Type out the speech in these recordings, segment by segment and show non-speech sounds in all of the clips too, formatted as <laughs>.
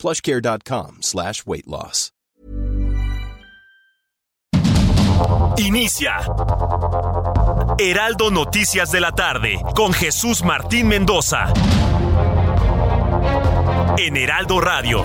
plushcare.com. Inicia Heraldo Noticias de la tarde con Jesús Martín Mendoza. En Heraldo Radio.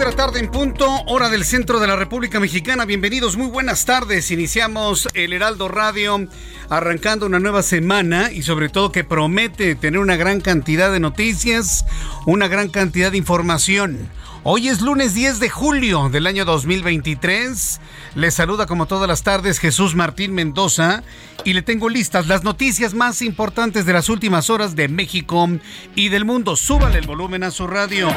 De la tarde en punto, hora del centro de la República Mexicana. Bienvenidos, muy buenas tardes. Iniciamos el Heraldo Radio arrancando una nueva semana y sobre todo que promete tener una gran cantidad de noticias, una gran cantidad de información. Hoy es lunes 10 de julio del año 2023. Les saluda como todas las tardes Jesús Martín Mendoza y le tengo listas las noticias más importantes de las últimas horas de México y del mundo. Súbale el volumen a su radio.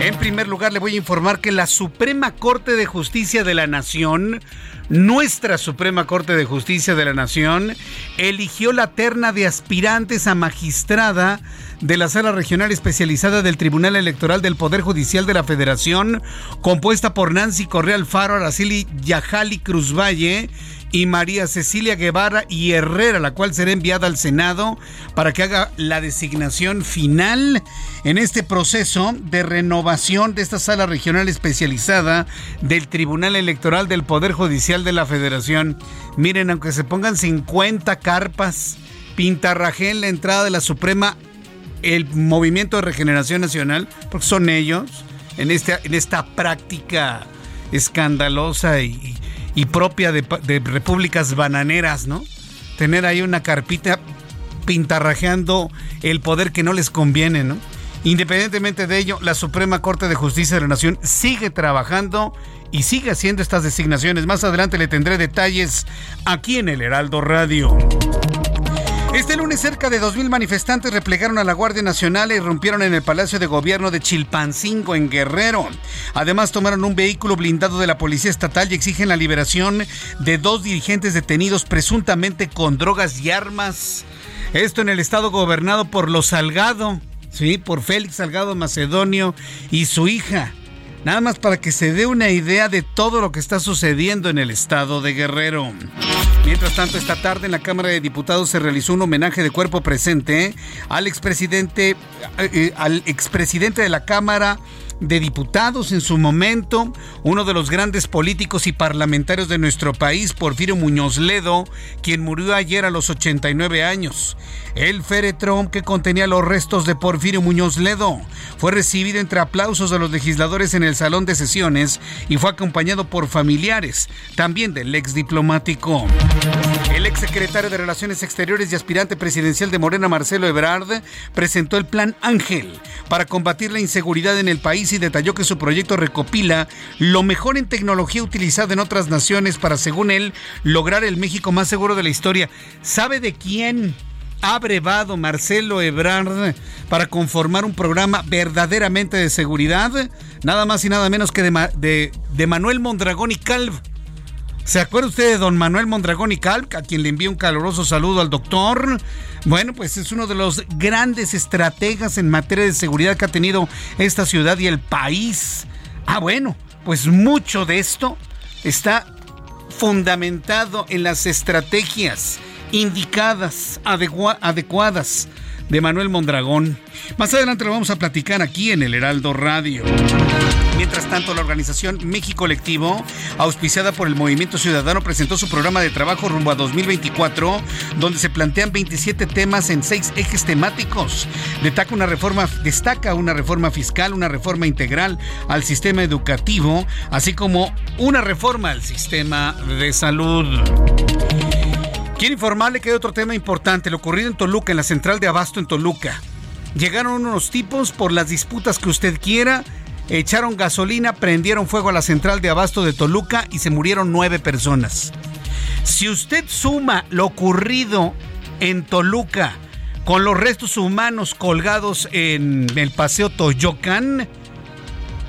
En primer lugar le voy a informar que la Suprema Corte de Justicia de la Nación nuestra Suprema Corte de Justicia de la Nación eligió la terna de aspirantes a magistrada de la Sala Regional Especializada del Tribunal Electoral del Poder Judicial de la Federación, compuesta por Nancy Correa Alfaro, Araceli Yajali Cruz Valle y María Cecilia Guevara y Herrera, la cual será enviada al Senado para que haga la designación final en este proceso de renovación de esta sala regional especializada del Tribunal Electoral del Poder Judicial de la Federación. Miren, aunque se pongan 50 carpas, pintarrajé en la entrada de la Suprema el Movimiento de Regeneración Nacional, porque son ellos, en esta, en esta práctica escandalosa y, propia de, de, repúblicas bananeras, ¿no? Tener ahí una carpita pintarrajeando el poder que no les conviene, ¿no? Independientemente de ello, la Suprema Corte de Justicia de la Nación sigue trabajando y sigue haciendo estas designaciones. Más adelante le tendré detalles aquí en el Heraldo Radio. Este lunes cerca de 2.000 manifestantes replegaron a la Guardia Nacional y rompieron en el Palacio de Gobierno de Chilpancingo, en Guerrero. Además tomaron un vehículo blindado de la Policía Estatal y exigen la liberación de dos dirigentes detenidos presuntamente con drogas y armas. Esto en el estado gobernado por los Salgado, sí, por Félix Salgado Macedonio y su hija. Nada más para que se dé una idea de todo lo que está sucediendo en el estado de Guerrero. Mientras tanto, esta tarde en la Cámara de Diputados se realizó un homenaje de cuerpo presente al expresidente, eh, al expresidente de la Cámara de Diputados en su momento, uno de los grandes políticos y parlamentarios de nuestro país, Porfirio Muñoz Ledo, quien murió ayer a los 89 años. El féretro que contenía los restos de Porfirio Muñoz Ledo fue recibido entre aplausos de los legisladores en el salón de sesiones y fue acompañado por familiares, también del ex diplomático. El ex secretario de Relaciones Exteriores y aspirante presidencial de Morena, Marcelo Ebrard, presentó el Plan Ángel para combatir la inseguridad en el país y detalló que su proyecto recopila lo mejor en tecnología utilizada en otras naciones para, según él, lograr el México más seguro de la historia. ¿Sabe de quién? ha brevado Marcelo Ebrard para conformar un programa verdaderamente de seguridad, nada más y nada menos que de, de, de Manuel Mondragón y Calv. ¿Se acuerda usted de don Manuel Mondragón y Calv, a quien le envío un caluroso saludo al doctor? Bueno, pues es uno de los grandes estrategas en materia de seguridad que ha tenido esta ciudad y el país. Ah, bueno, pues mucho de esto está fundamentado en las estrategias indicadas, adecuadas de Manuel Mondragón. Más adelante lo vamos a platicar aquí en el Heraldo Radio. Mientras tanto, la organización México Colectivo, auspiciada por el Movimiento Ciudadano, presentó su programa de trabajo rumbo a 2024, donde se plantean 27 temas en seis ejes temáticos. Destaca una reforma, destaca una reforma fiscal, una reforma integral al sistema educativo, así como una reforma al sistema de salud. Quiero informarle que hay otro tema importante, lo ocurrido en Toluca, en la central de Abasto en Toluca. Llegaron unos tipos por las disputas que usted quiera, echaron gasolina, prendieron fuego a la central de Abasto de Toluca y se murieron nueve personas. Si usted suma lo ocurrido en Toluca con los restos humanos colgados en el Paseo Toyocan,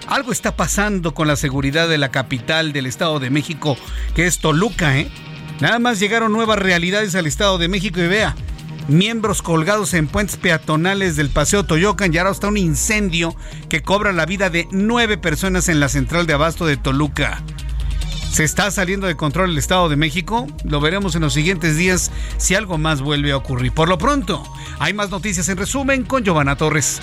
algo está pasando con la seguridad de la capital del Estado de México, que es Toluca, ¿eh? Nada más llegaron nuevas realidades al Estado de México y vea, miembros colgados en puentes peatonales del Paseo Toyocan y ahora está un incendio que cobra la vida de nueve personas en la central de abasto de Toluca. ¿Se está saliendo de control el Estado de México? Lo veremos en los siguientes días si algo más vuelve a ocurrir. Por lo pronto, hay más noticias en resumen con Giovanna Torres.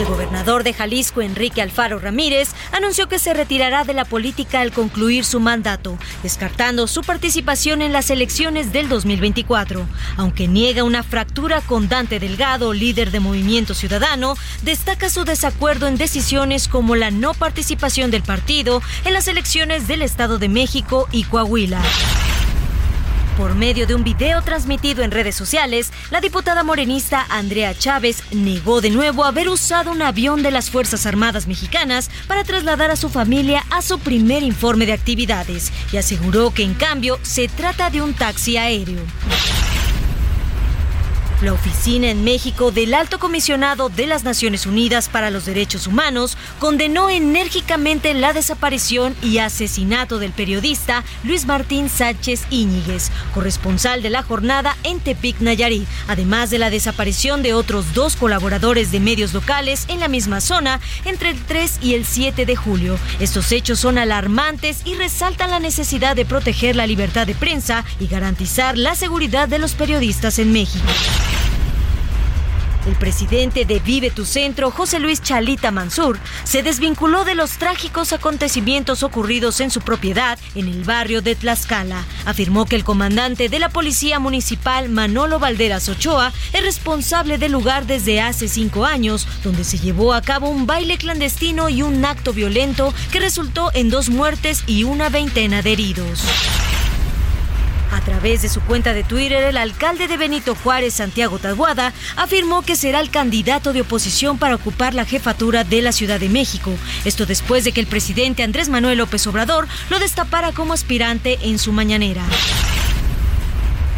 El gobernador de Jalisco, Enrique Alfaro Ramírez, anunció que se retirará de la política al concluir su mandato, descartando su participación en las elecciones del 2024. Aunque niega una fractura con Dante Delgado, líder de Movimiento Ciudadano, destaca su desacuerdo en decisiones como la no participación del partido en las elecciones del Estado de México y Coahuila. Por medio de un video transmitido en redes sociales, la diputada morenista Andrea Chávez negó de nuevo haber usado un avión de las Fuerzas Armadas Mexicanas para trasladar a su familia a su primer informe de actividades y aseguró que en cambio se trata de un taxi aéreo. La oficina en México del Alto Comisionado de las Naciones Unidas para los Derechos Humanos condenó enérgicamente la desaparición y asesinato del periodista Luis Martín Sánchez Íñiguez, corresponsal de la jornada en Tepic, Nayarit, además de la desaparición de otros dos colaboradores de medios locales en la misma zona entre el 3 y el 7 de julio. Estos hechos son alarmantes y resaltan la necesidad de proteger la libertad de prensa y garantizar la seguridad de los periodistas en México. El presidente de Vive tu Centro, José Luis Chalita Mansur, se desvinculó de los trágicos acontecimientos ocurridos en su propiedad en el barrio de Tlaxcala. Afirmó que el comandante de la Policía Municipal, Manolo Valderas Ochoa, es responsable del lugar desde hace cinco años, donde se llevó a cabo un baile clandestino y un acto violento que resultó en dos muertes y una veintena de heridos. A través de su cuenta de Twitter, el alcalde de Benito Juárez, Santiago Tabuada, afirmó que será el candidato de oposición para ocupar la jefatura de la Ciudad de México. Esto después de que el presidente Andrés Manuel López Obrador lo destapara como aspirante en su mañanera.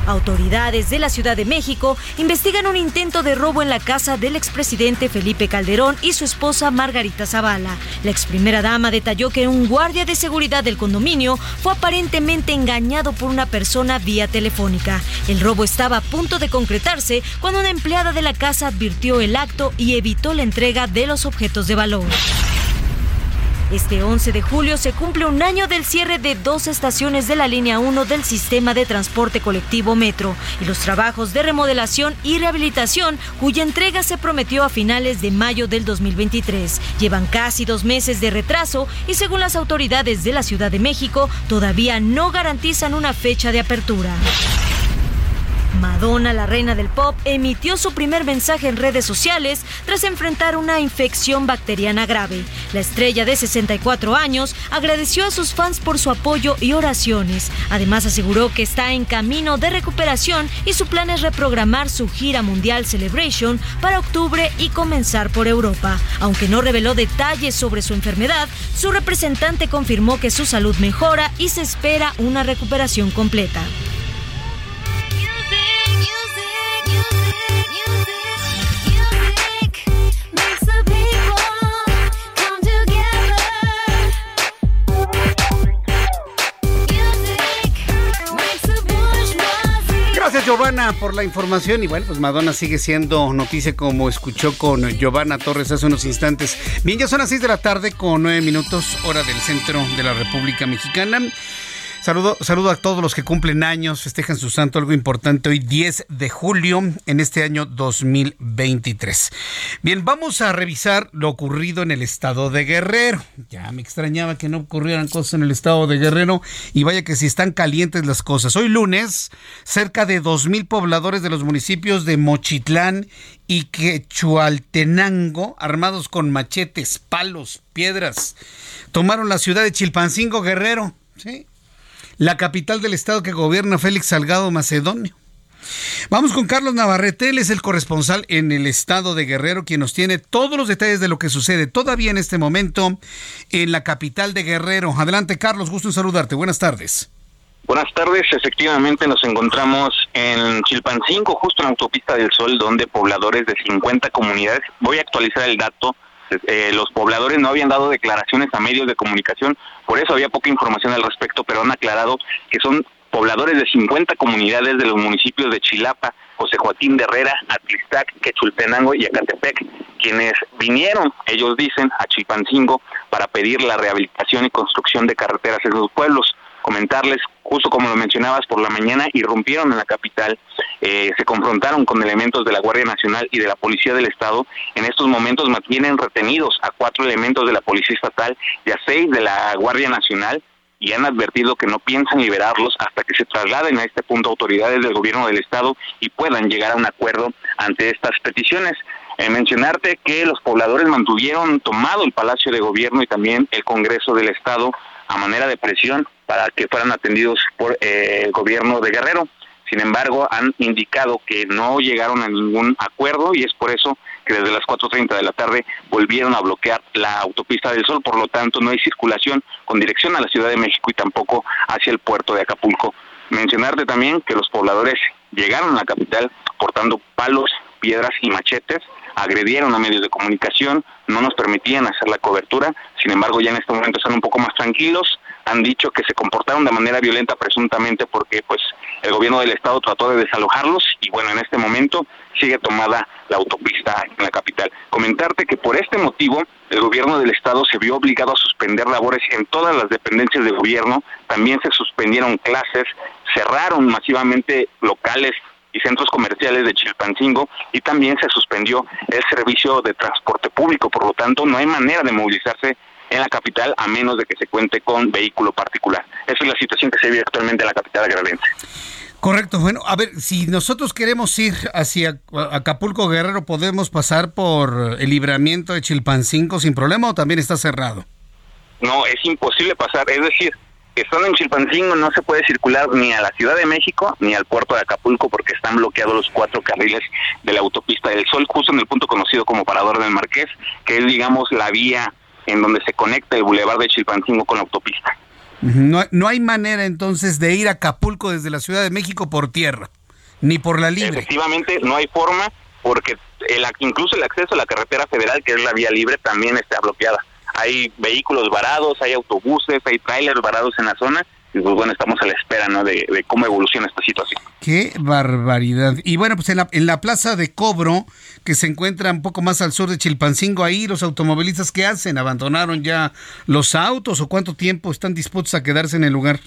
Autoridades de la Ciudad de México investigan un intento de robo en la casa del expresidente Felipe Calderón y su esposa Margarita Zavala. La ex primera dama detalló que un guardia de seguridad del condominio fue aparentemente engañado por una persona vía telefónica. El robo estaba a punto de concretarse cuando una empleada de la casa advirtió el acto y evitó la entrega de los objetos de valor. Este 11 de julio se cumple un año del cierre de dos estaciones de la línea 1 del sistema de transporte colectivo Metro y los trabajos de remodelación y rehabilitación cuya entrega se prometió a finales de mayo del 2023. Llevan casi dos meses de retraso y según las autoridades de la Ciudad de México todavía no garantizan una fecha de apertura. Madonna, la reina del pop, emitió su primer mensaje en redes sociales tras enfrentar una infección bacteriana grave. La estrella de 64 años agradeció a sus fans por su apoyo y oraciones. Además aseguró que está en camino de recuperación y su plan es reprogramar su gira mundial Celebration para octubre y comenzar por Europa. Aunque no reveló detalles sobre su enfermedad, su representante confirmó que su salud mejora y se espera una recuperación completa. Giovanna por la información y bueno, pues Madonna sigue siendo noticia como escuchó con Giovanna Torres hace unos instantes. Bien, ya son las 6 de la tarde con 9 minutos hora del centro de la República Mexicana. Saludo, saludo a todos los que cumplen años, festejan su santo, algo importante hoy 10 de julio en este año 2023. Bien, vamos a revisar lo ocurrido en el estado de Guerrero. Ya me extrañaba que no ocurrieran cosas en el estado de Guerrero y vaya que si están calientes las cosas. Hoy lunes, cerca de 2.000 pobladores de los municipios de Mochitlán y Quechualtenango, armados con machetes, palos, piedras, tomaron la ciudad de Chilpancingo Guerrero. Sí, la capital del estado que gobierna Félix Salgado Macedonio. Vamos con Carlos Navarrete, él es el corresponsal en el estado de Guerrero, quien nos tiene todos los detalles de lo que sucede todavía en este momento en la capital de Guerrero. Adelante, Carlos, gusto en saludarte. Buenas tardes. Buenas tardes, efectivamente nos encontramos en Chilpancingo, justo en la autopista del Sol, donde pobladores de 50 comunidades, voy a actualizar el dato, eh, los pobladores no habían dado declaraciones a medios de comunicación, por eso había poca información al respecto, pero han aclarado que son pobladores de 50 comunidades de los municipios de Chilapa, José Joaquín de Herrera, Atlistac, Quechultenango y Acatepec, quienes vinieron, ellos dicen, a Chilpancingo para pedir la rehabilitación y construcción de carreteras en los pueblos. Comentarles, justo como lo mencionabas, por la mañana irrumpieron en la capital, eh, se confrontaron con elementos de la Guardia Nacional y de la Policía del Estado. En estos momentos mantienen retenidos a cuatro elementos de la Policía Estatal y a seis de la Guardia Nacional y han advertido que no piensan liberarlos hasta que se trasladen a este punto autoridades del gobierno del Estado y puedan llegar a un acuerdo ante estas peticiones. Eh, mencionarte que los pobladores mantuvieron tomado el Palacio de Gobierno y también el Congreso del Estado a manera de presión para que fueran atendidos por eh, el gobierno de Guerrero. Sin embargo, han indicado que no llegaron a ningún acuerdo y es por eso que desde las 4.30 de la tarde volvieron a bloquear la autopista del Sol. Por lo tanto, no hay circulación con dirección a la Ciudad de México y tampoco hacia el puerto de Acapulco. Mencionarte también que los pobladores llegaron a la capital portando palos, piedras y machetes agredieron a medios de comunicación, no nos permitían hacer la cobertura, sin embargo ya en este momento están un poco más tranquilos, han dicho que se comportaron de manera violenta presuntamente porque pues el gobierno del estado trató de desalojarlos y bueno, en este momento sigue tomada la autopista en la capital. Comentarte que por este motivo el gobierno del estado se vio obligado a suspender labores en todas las dependencias de gobierno, también se suspendieron clases, cerraron masivamente locales y centros comerciales de Chilpancingo y también se suspendió el servicio de transporte público, por lo tanto no hay manera de movilizarse en la capital a menos de que se cuente con vehículo particular. Esa es la situación que se vive actualmente en la capital guerrerense. Correcto, bueno, a ver, si nosotros queremos ir hacia Acapulco Guerrero, ¿podemos pasar por el libramiento de Chilpancingo sin problema o también está cerrado? No, es imposible pasar, es decir, estando en Chilpancingo no se puede circular ni a la Ciudad de México ni al puerto de Acapulco porque están bloqueados los cuatro carriles de la autopista del Sol, justo en el punto conocido como Parador del Marqués, que es, digamos, la vía en donde se conecta el bulevar de Chilpancingo con la autopista. No, no hay manera entonces de ir a Acapulco desde la Ciudad de México por tierra, ni por la libre. Efectivamente, no hay forma porque el, incluso el acceso a la carretera federal, que es la vía libre, también está bloqueada hay vehículos varados, hay autobuses, hay trailers varados en la zona y pues bueno, estamos a la espera ¿no? de, cómo evoluciona esta situación. Qué barbaridad. Y bueno, pues en la, en la plaza de cobro, que se encuentra un poco más al sur de Chilpancingo, ahí los automovilistas, ¿qué hacen? ¿Abandonaron ya los autos o cuánto tiempo están dispuestos a quedarse en el lugar?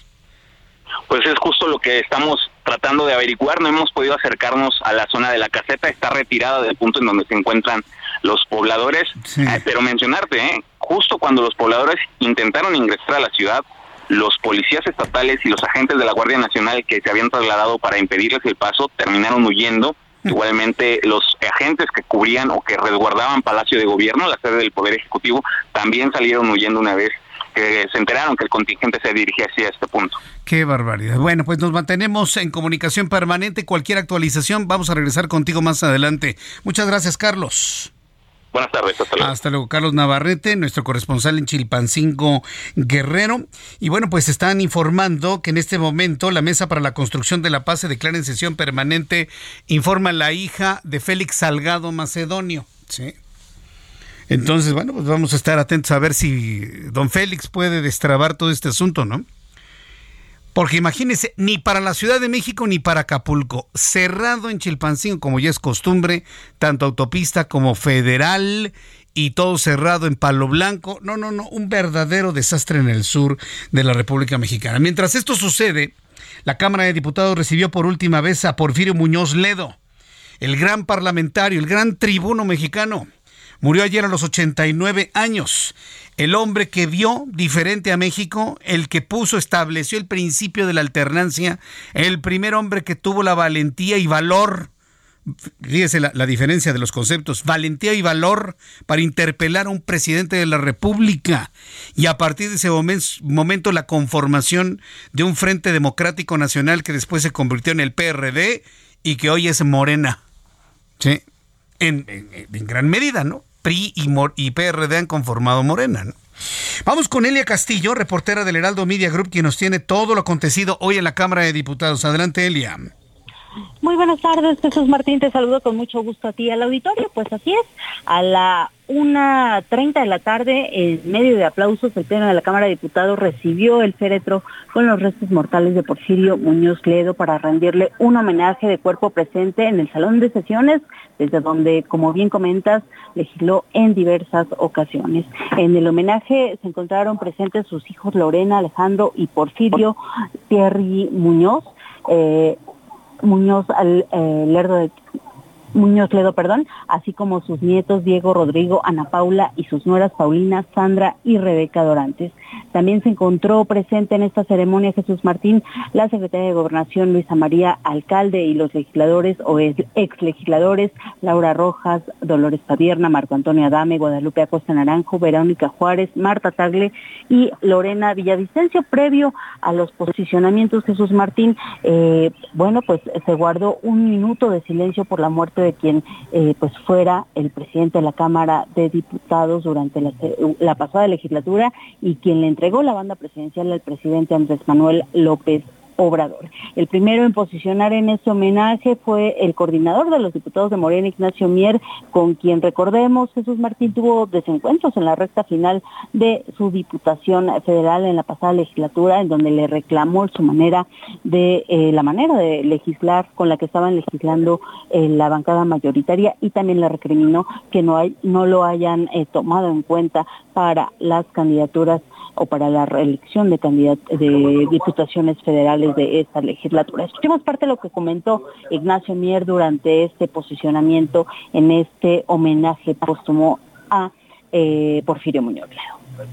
Pues es justo lo que estamos tratando de averiguar. No hemos podido acercarnos a la zona de la caseta, está retirada del punto en donde se encuentran los pobladores. Eh, pero mencionarte, ¿eh? justo cuando los pobladores intentaron ingresar a la ciudad, los policías estatales y los agentes de la Guardia Nacional que se habían trasladado para impedirles el paso terminaron huyendo. Mm. Igualmente, los agentes que cubrían o que resguardaban Palacio de Gobierno, la sede del Poder Ejecutivo, también salieron huyendo una vez que se enteraron que el contingente se dirigía hacia este punto. Qué barbaridad. Bueno, pues nos mantenemos en comunicación permanente. Cualquier actualización, vamos a regresar contigo más adelante. Muchas gracias, Carlos. Buenas tardes, hasta luego. Carlos Navarrete, nuestro corresponsal en Chilpancingo Guerrero. Y bueno, pues están informando que en este momento la Mesa para la Construcción de la Paz se declara en sesión permanente, informa la hija de Félix Salgado Macedonio. Sí. Entonces, bueno, pues vamos a estar atentos a ver si don Félix puede destrabar todo este asunto, ¿no? Porque imagínense, ni para la Ciudad de México ni para Acapulco, cerrado en Chilpancingo, como ya es costumbre, tanto autopista como federal y todo cerrado en Palo Blanco. No, no, no, un verdadero desastre en el sur de la República Mexicana. Mientras esto sucede, la Cámara de Diputados recibió por última vez a Porfirio Muñoz Ledo, el gran parlamentario, el gran tribuno mexicano. Murió ayer a los 89 años. El hombre que vio diferente a México, el que puso, estableció el principio de la alternancia, el primer hombre que tuvo la valentía y valor fíjese la, diferencia de los conceptos, valentía y valor para interpelar a un presidente de la República y a partir de ese momento la conformación de un Frente Democrático Nacional que después se convirtió en el PRD y que hoy es Morena. ¿Sí? En, gran medida, ¿no? PRI y, PRD han conformado Morena. Vamos con Elia Castillo, reportera del Heraldo Media Group, quien nos tiene todo lo acontecido hoy en la Cámara de Diputados. Adelante, Elia. Muy buenas tardes, Jesús Martín, te saludo con mucho gusto a ti al auditorio. Pues así es, a la una treinta de la tarde, en medio de aplausos, el Pleno de la Cámara de Diputados recibió el féretro con los restos mortales de Porfirio Muñoz Ledo para rendirle un homenaje de cuerpo presente en el Salón de Sesiones, desde donde, como bien comentas, legisló en diversas ocasiones. En el homenaje se encontraron presentes sus hijos Lorena, Alejandro y Porfirio Thierry Muñoz. Eh, Muñoz al, eh, Lerdo de Muñoz Ledo, perdón, así como sus nietos Diego, Rodrigo, Ana Paula y sus nueras Paulina, Sandra y Rebeca Dorantes. También se encontró presente en esta ceremonia Jesús Martín, la secretaria de Gobernación Luisa María Alcalde y los legisladores o ex legisladores Laura Rojas, Dolores Padierna, Marco Antonio Adame, Guadalupe Acosta Naranjo, Verónica Juárez, Marta Tagle y Lorena Villavicencio. Previo a los posicionamientos Jesús Martín, eh, bueno, pues se guardó un minuto de silencio por la muerte de quien eh, pues fuera el presidente de la Cámara de Diputados durante la, pasada legislatura y quien le entregó la banda presidencial al presidente Andrés Manuel López Obrador. El primero en posicionar en este homenaje fue el coordinador de los diputados de Morena, Ignacio Mier, con quien recordemos Jesús Martín tuvo desencuentros en la recta final de su diputación federal en la pasada legislatura, en donde le reclamó su manera de eh, la manera de legislar con la que estaban legislando eh, la bancada mayoritaria y también le recriminó que no hay, no lo hayan eh, tomado en cuenta para las candidaturas o para la reelección de, de diputaciones federales de esta legislatura. Escuchemos parte de lo que comentó Ignacio Mier durante este posicionamiento en este homenaje póstumo a eh, Porfirio Muñoz Ledo.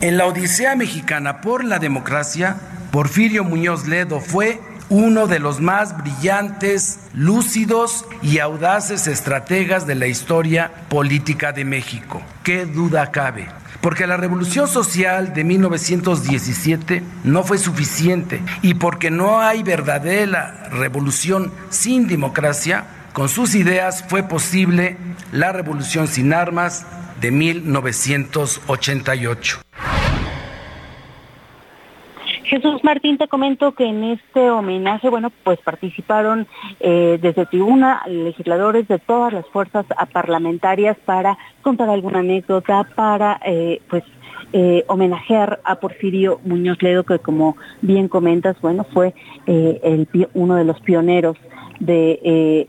En la Odisea Mexicana por la Democracia, Porfirio Muñoz Ledo fue uno de los más brillantes, lúcidos y audaces estrategas de la historia política de México. ¿Qué duda cabe? Porque la revolución social de 1917 no fue suficiente y porque no hay verdadera revolución sin democracia, con sus ideas fue posible la revolución sin armas de 1988. Jesús Martín, te comento que en este homenaje, bueno, pues participaron eh, desde tribuna legisladores de todas las fuerzas parlamentarias para contar alguna anécdota, para eh, pues eh, homenajear a Porfirio Muñoz Ledo, que como bien comentas, bueno, fue el, uno de los pioneros de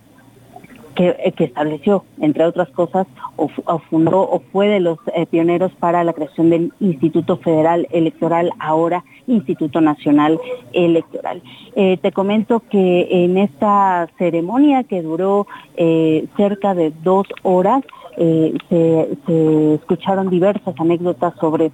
que, estableció, entre otras cosas, o, fundó o fue de los pioneros para la creación del Instituto Federal Electoral, ahora Instituto Nacional Electoral. Eh, te comento que en esta ceremonia que duró eh, cerca de dos horas, eh, se, escucharon diversas anécdotas sobre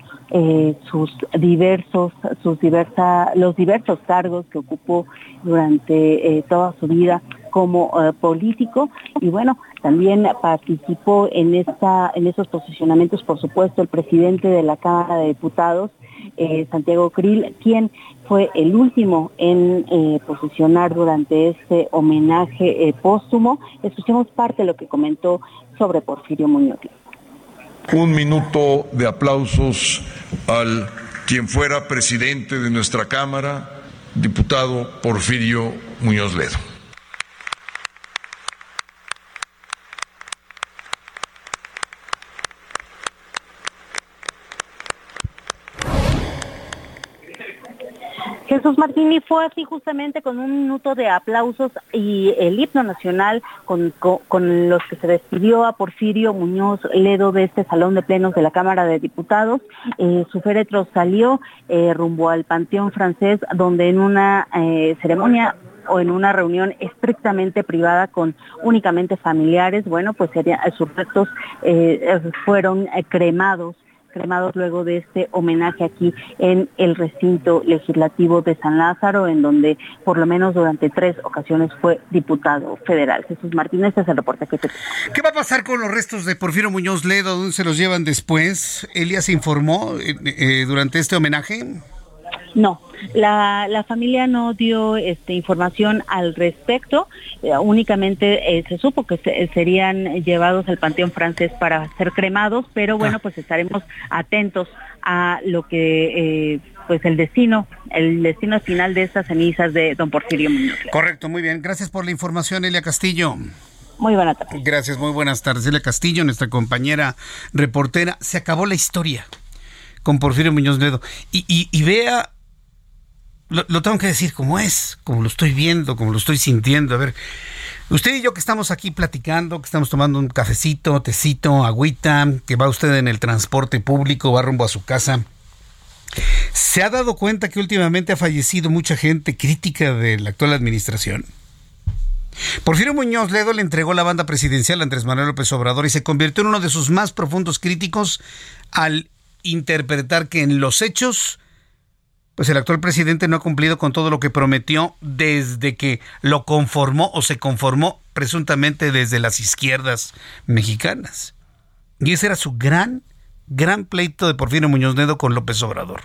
sus diversos, sus diversa, los diversos cargos que ocupó durante toda su vida como político y bueno, también participó en esta, en esos posicionamientos, por supuesto, el presidente de la Cámara de Diputados, eh, Santiago Krill, quien fue el último en eh, posicionar durante este homenaje eh, póstumo. Escuchemos parte de lo que comentó sobre Porfirio Muñoz. Un minuto de aplausos al quien fuera presidente de nuestra Cámara, diputado Porfirio Muñoz Ledo. Jesús Martín, fue así justamente con un minuto de aplausos y el himno nacional con, los que se despidió a Porfirio Muñoz Ledo de este salón de plenos de la Cámara de Diputados. Eh, su féretro salió eh, rumbo al Panteón francés, donde en una eh, ceremonia o en una reunión estrictamente privada con únicamente familiares, bueno, pues sus restos fueron cremados cremados luego de este homenaje aquí en el recinto legislativo de San Lázaro, en donde por lo menos durante tres ocasiones fue diputado federal. Jesús Martínez, este es el reporte que te ¿Qué va a pasar con los restos de Porfirio Muñoz Ledo? ¿Dónde se los llevan después? ¿Elías informó eh, eh, durante este homenaje? No, la, la familia no dio este, información al respecto, eh, únicamente eh, se supo que serían llevados al Panteón Francés para ser cremados, pero bueno, ah. pues estaremos atentos a lo que... Eh, pues el destino, el destino final de estas cenizas de don Porfirio Muñoz. Correcto, muy bien. Gracias por la información, Elia Castillo. Muy buenas tardes. Gracias, muy buenas tardes. Elia Castillo, nuestra compañera reportera. Se acabó la historia con Porfirio Muñoz Ledo. Y, y, vea lo, tengo que decir como es, como lo estoy viendo, como lo estoy sintiendo. A ver, usted y yo que estamos aquí platicando, que estamos tomando un cafecito, tecito, agüita, que va usted en el transporte público, va rumbo a su casa. ¿Se ha dado cuenta que últimamente ha fallecido mucha gente crítica de la actual administración? Porfirio Muñoz Ledo le entregó la banda presidencial a Andrés Manuel López Obrador y se convirtió en uno de sus más profundos críticos al interpretar que en los hechos pues el actual presidente no ha cumplido con todo lo que prometió desde que lo conformó o se conformó presuntamente desde las izquierdas mexicanas. Y ese era su gran, gran pleito de Porfirio Muñoz Nedo con López Obrador.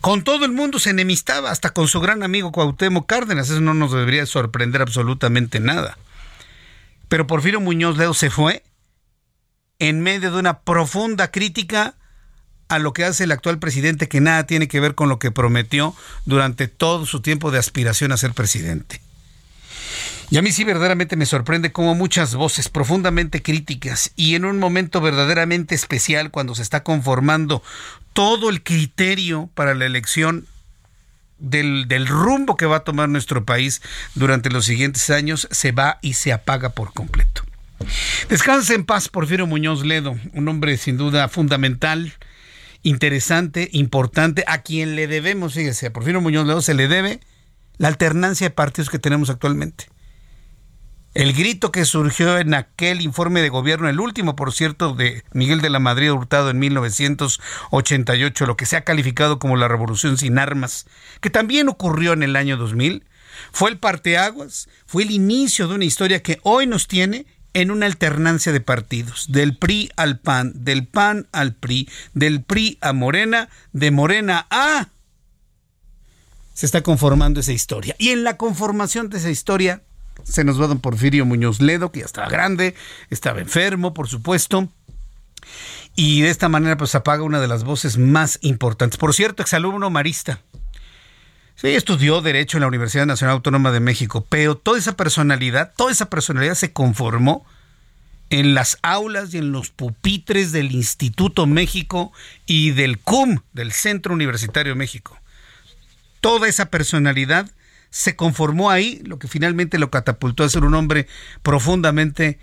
Con todo el mundo se enemistaba, hasta con su gran amigo Cuauhtémoc Cárdenas. Eso no nos debería sorprender absolutamente nada. Pero Porfirio Muñoz Ledo se fue en medio de una profunda crítica a lo que hace el actual presidente que nada tiene que ver con lo que prometió durante todo su tiempo de aspiración a ser presidente. Y a mí sí verdaderamente me sorprende cómo muchas voces profundamente críticas y en un momento verdaderamente especial cuando se está conformando todo el criterio para la elección del, del, rumbo que va a tomar nuestro país durante los siguientes años, se va y se apaga por completo. Descanse en paz, Porfirio Muñoz Ledo, un hombre sin duda fundamental interesante, importante, a quien le debemos, fíjese, a Porfirio Muñoz Ledo se le debe la alternancia de partidos que tenemos actualmente. El grito que surgió en aquel informe de gobierno, el último, por cierto, de Miguel de la Madrid Hurtado en 1988, lo que se ha calificado como la revolución sin armas, que también ocurrió en el año 2000, fue el parteaguas, fue el inicio de una historia que hoy nos tiene en una alternancia de partidos, del PRI al PAN, del PAN al PRI, del PRI a Morena, de Morena a... Se está conformando esa historia. Y en la conformación de esa historia se nos va don Porfirio Muñoz Ledo, que ya estaba grande, estaba enfermo, por supuesto. Y de esta manera pues apaga una de las voces más importantes. Por cierto, exalumno marista. Sí, estudió Derecho en la Universidad Nacional Autónoma de México, pero toda esa personalidad, toda esa personalidad se conformó en las aulas y en los pupitres del Instituto México y del CUM, del Centro Universitario México. Toda esa personalidad se conformó ahí, lo que finalmente lo catapultó a ser un hombre profundamente,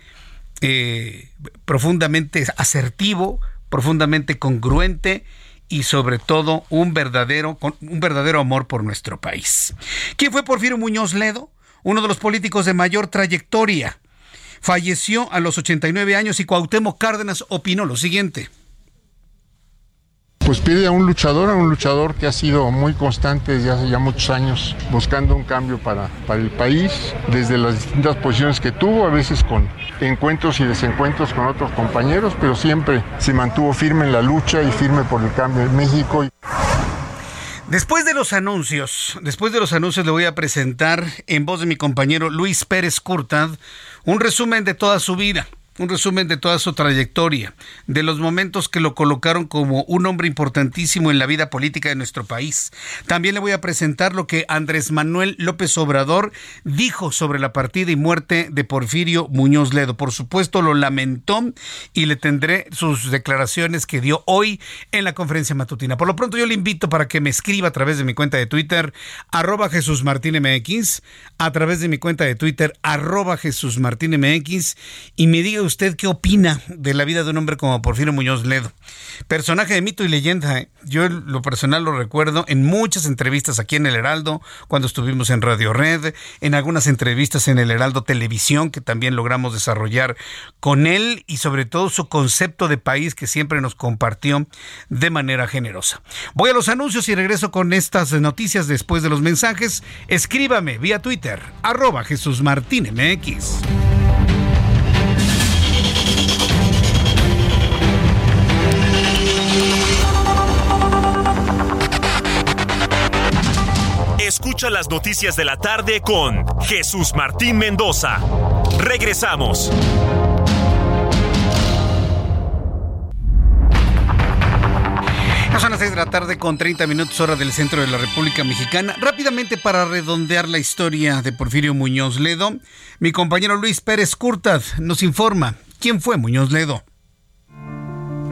eh, profundamente asertivo, profundamente congruente y sobre todo un verdadero, un verdadero amor por nuestro país. ¿Quién fue Porfirio Muñoz Ledo? Uno de los políticos de mayor trayectoria. Falleció a los 89 años y Cuauhtémoc Cárdenas opinó lo siguiente pues pide a un luchador, a un luchador que ha sido muy constante desde hace ya muchos años, buscando un cambio para, para el país, desde las distintas posiciones que tuvo, a veces con encuentros y desencuentros con otros compañeros, pero siempre se mantuvo firme en la lucha y firme por el cambio en México. Después de los anuncios, después de los anuncios le voy a presentar en voz de mi compañero Luis Pérez Curtad un resumen de toda su vida un resumen de toda su trayectoria, de los momentos que lo colocaron como un hombre importantísimo en la vida política de nuestro país. También le voy a presentar lo que Andrés Manuel López Obrador dijo sobre la partida y muerte de Porfirio Muñoz Ledo. Por supuesto, lo lamentó y le tendré sus declaraciones que dio hoy en la conferencia matutina. Por lo pronto, yo le invito para que me escriba a través de mi cuenta de Twitter, arroba Jesús Martín MX, a través de mi cuenta de Twitter, arroba Jesús Martín MX, y me diga usted qué opina de la vida de un hombre como Porfirio Muñoz Ledo. Personaje de mito y leyenda. ¿eh? Yo lo personal lo recuerdo en muchas entrevistas aquí en el Heraldo, cuando estuvimos en Radio Red, en algunas entrevistas en el Heraldo Televisión que también logramos desarrollar con él y sobre todo su concepto de país que siempre nos compartió de manera generosa. Voy a los anuncios y regreso con estas noticias después de los mensajes. Escríbame vía Twitter, arroba Jesús Martín MX. Escucha las noticias de la tarde con Jesús Martín Mendoza. Regresamos. son las 6 de la tarde con 30 minutos hora del centro de la República Mexicana. Rápidamente para redondear la historia de Porfirio Muñoz Ledo, mi compañero Luis Pérez Curtad nos informa quién fue Muñoz Ledo.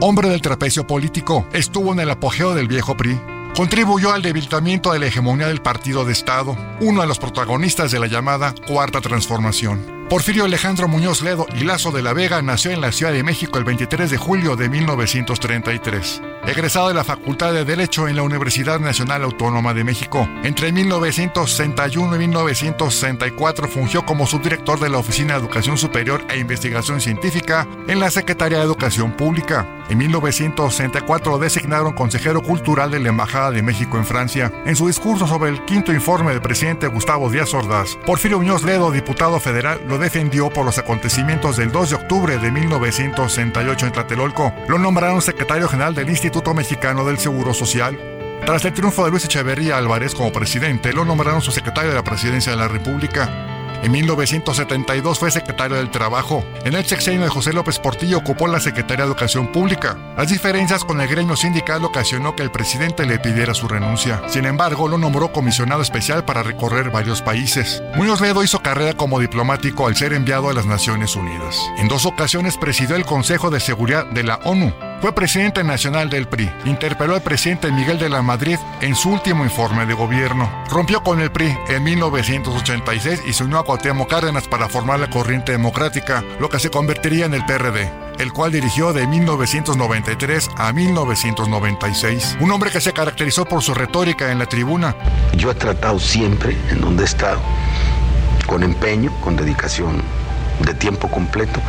Hombre del trapecio político, estuvo en el apogeo del viejo PRI contribuyó al debilitamiento de la hegemonía del partido de Estado, uno de los protagonistas de la llamada Cuarta Transformación. Porfirio Alejandro Muñoz Ledo y Lazo de la Vega nació en la Ciudad de México el 23 de julio de 1933. Egresado de la Facultad de Derecho en la Universidad Nacional Autónoma de México, entre 1961 y 1964 fungió como subdirector de la Oficina de Educación Superior e Investigación Científica en la Secretaría de Educación Pública. En 1964 lo designaron consejero cultural de la Embajada de México en Francia. En su discurso sobre el quinto informe del presidente Gustavo Díaz Ordaz, Porfirio Muñoz Ledo, diputado federal, lo defendió por los acontecimientos del 2 de octubre de 1968 en Tlatelolco. Lo nombraron secretario general del Instituto Mexicano del Seguro Social. Tras el triunfo de Luis Echeverría Álvarez como presidente, lo nombraron su secretario de la Presidencia de la República. En 1972 fue secretario del Trabajo. En el sexenio de José López Portillo ocupó la Secretaría de Educación Pública. Las diferencias con el gremio sindical ocasionó que el presidente le pidiera su renuncia. Sin embargo, lo nombró comisionado especial para recorrer varios países. Muñoz Ledo hizo carrera como diplomático al ser enviado a las Naciones Unidas. En dos ocasiones presidió el Consejo de Seguridad de la ONU. Fue presidente nacional del PRI. Interpeló al presidente Miguel de la Madrid en su último informe de gobierno. Rompió con el PRI en 1986 y se unió a Cuauhtémoc Cárdenas para formar la corriente democrática, lo que se convertiría en el PRD el cual dirigió de 1993 a 1996. Un hombre que se caracterizó por su retórica en la tribuna. Yo he tratado siempre, en donde he estado, con empeño, con dedicación de tiempo completo,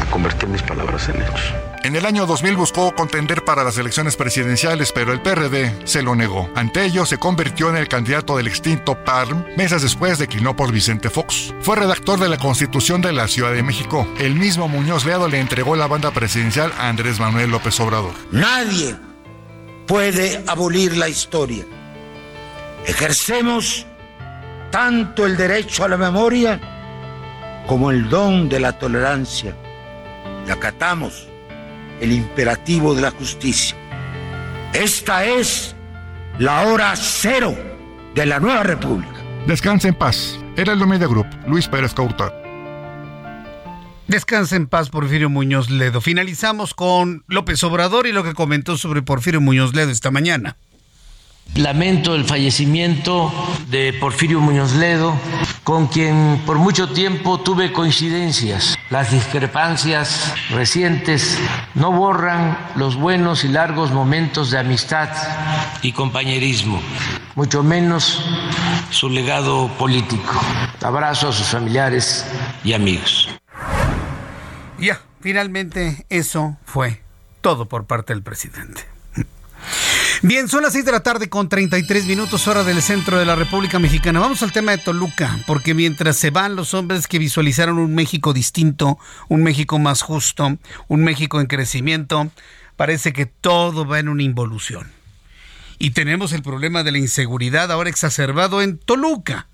a convertir mis palabras en hechos. En el año 2000 buscó contender para las elecciones presidenciales, pero el PRD se lo negó. Ante ello, se convirtió en el candidato del extinto PARM, meses después declinó por Vicente Fox. Fue redactor de la Constitución de la Ciudad de México. El mismo Muñoz Leado le entregó la banda presidencial a Andrés Manuel López Obrador. Nadie puede abolir la historia. Ejercemos tanto el derecho a la memoria como el don de la tolerancia. Y acatamos el imperativo de la justicia. Esta es la hora cero de la nueva república. Descanse en paz. Era el Media Group, Luis Pérez Couta. Descanse en paz, Porfirio Muñoz Ledo. Finalizamos con López Obrador y lo que comentó sobre Porfirio Muñoz Ledo esta mañana. Lamento el fallecimiento de Porfirio Muñoz Ledo, con quien por mucho tiempo tuve coincidencias. Las discrepancias recientes no borran los buenos y largos momentos de amistad y compañerismo, mucho menos su legado político. Abrazo a sus familiares y amigos. Ya, finalmente eso fue todo por parte del presidente. Bien, son las 6 de la tarde con 33 minutos hora del centro de la República Mexicana. Vamos al tema de Toluca, porque mientras se van los hombres que visualizaron un México distinto, un México más justo, un México en crecimiento, parece que todo va en una involución. Y tenemos el problema de la inseguridad ahora exacerbado en Toluca.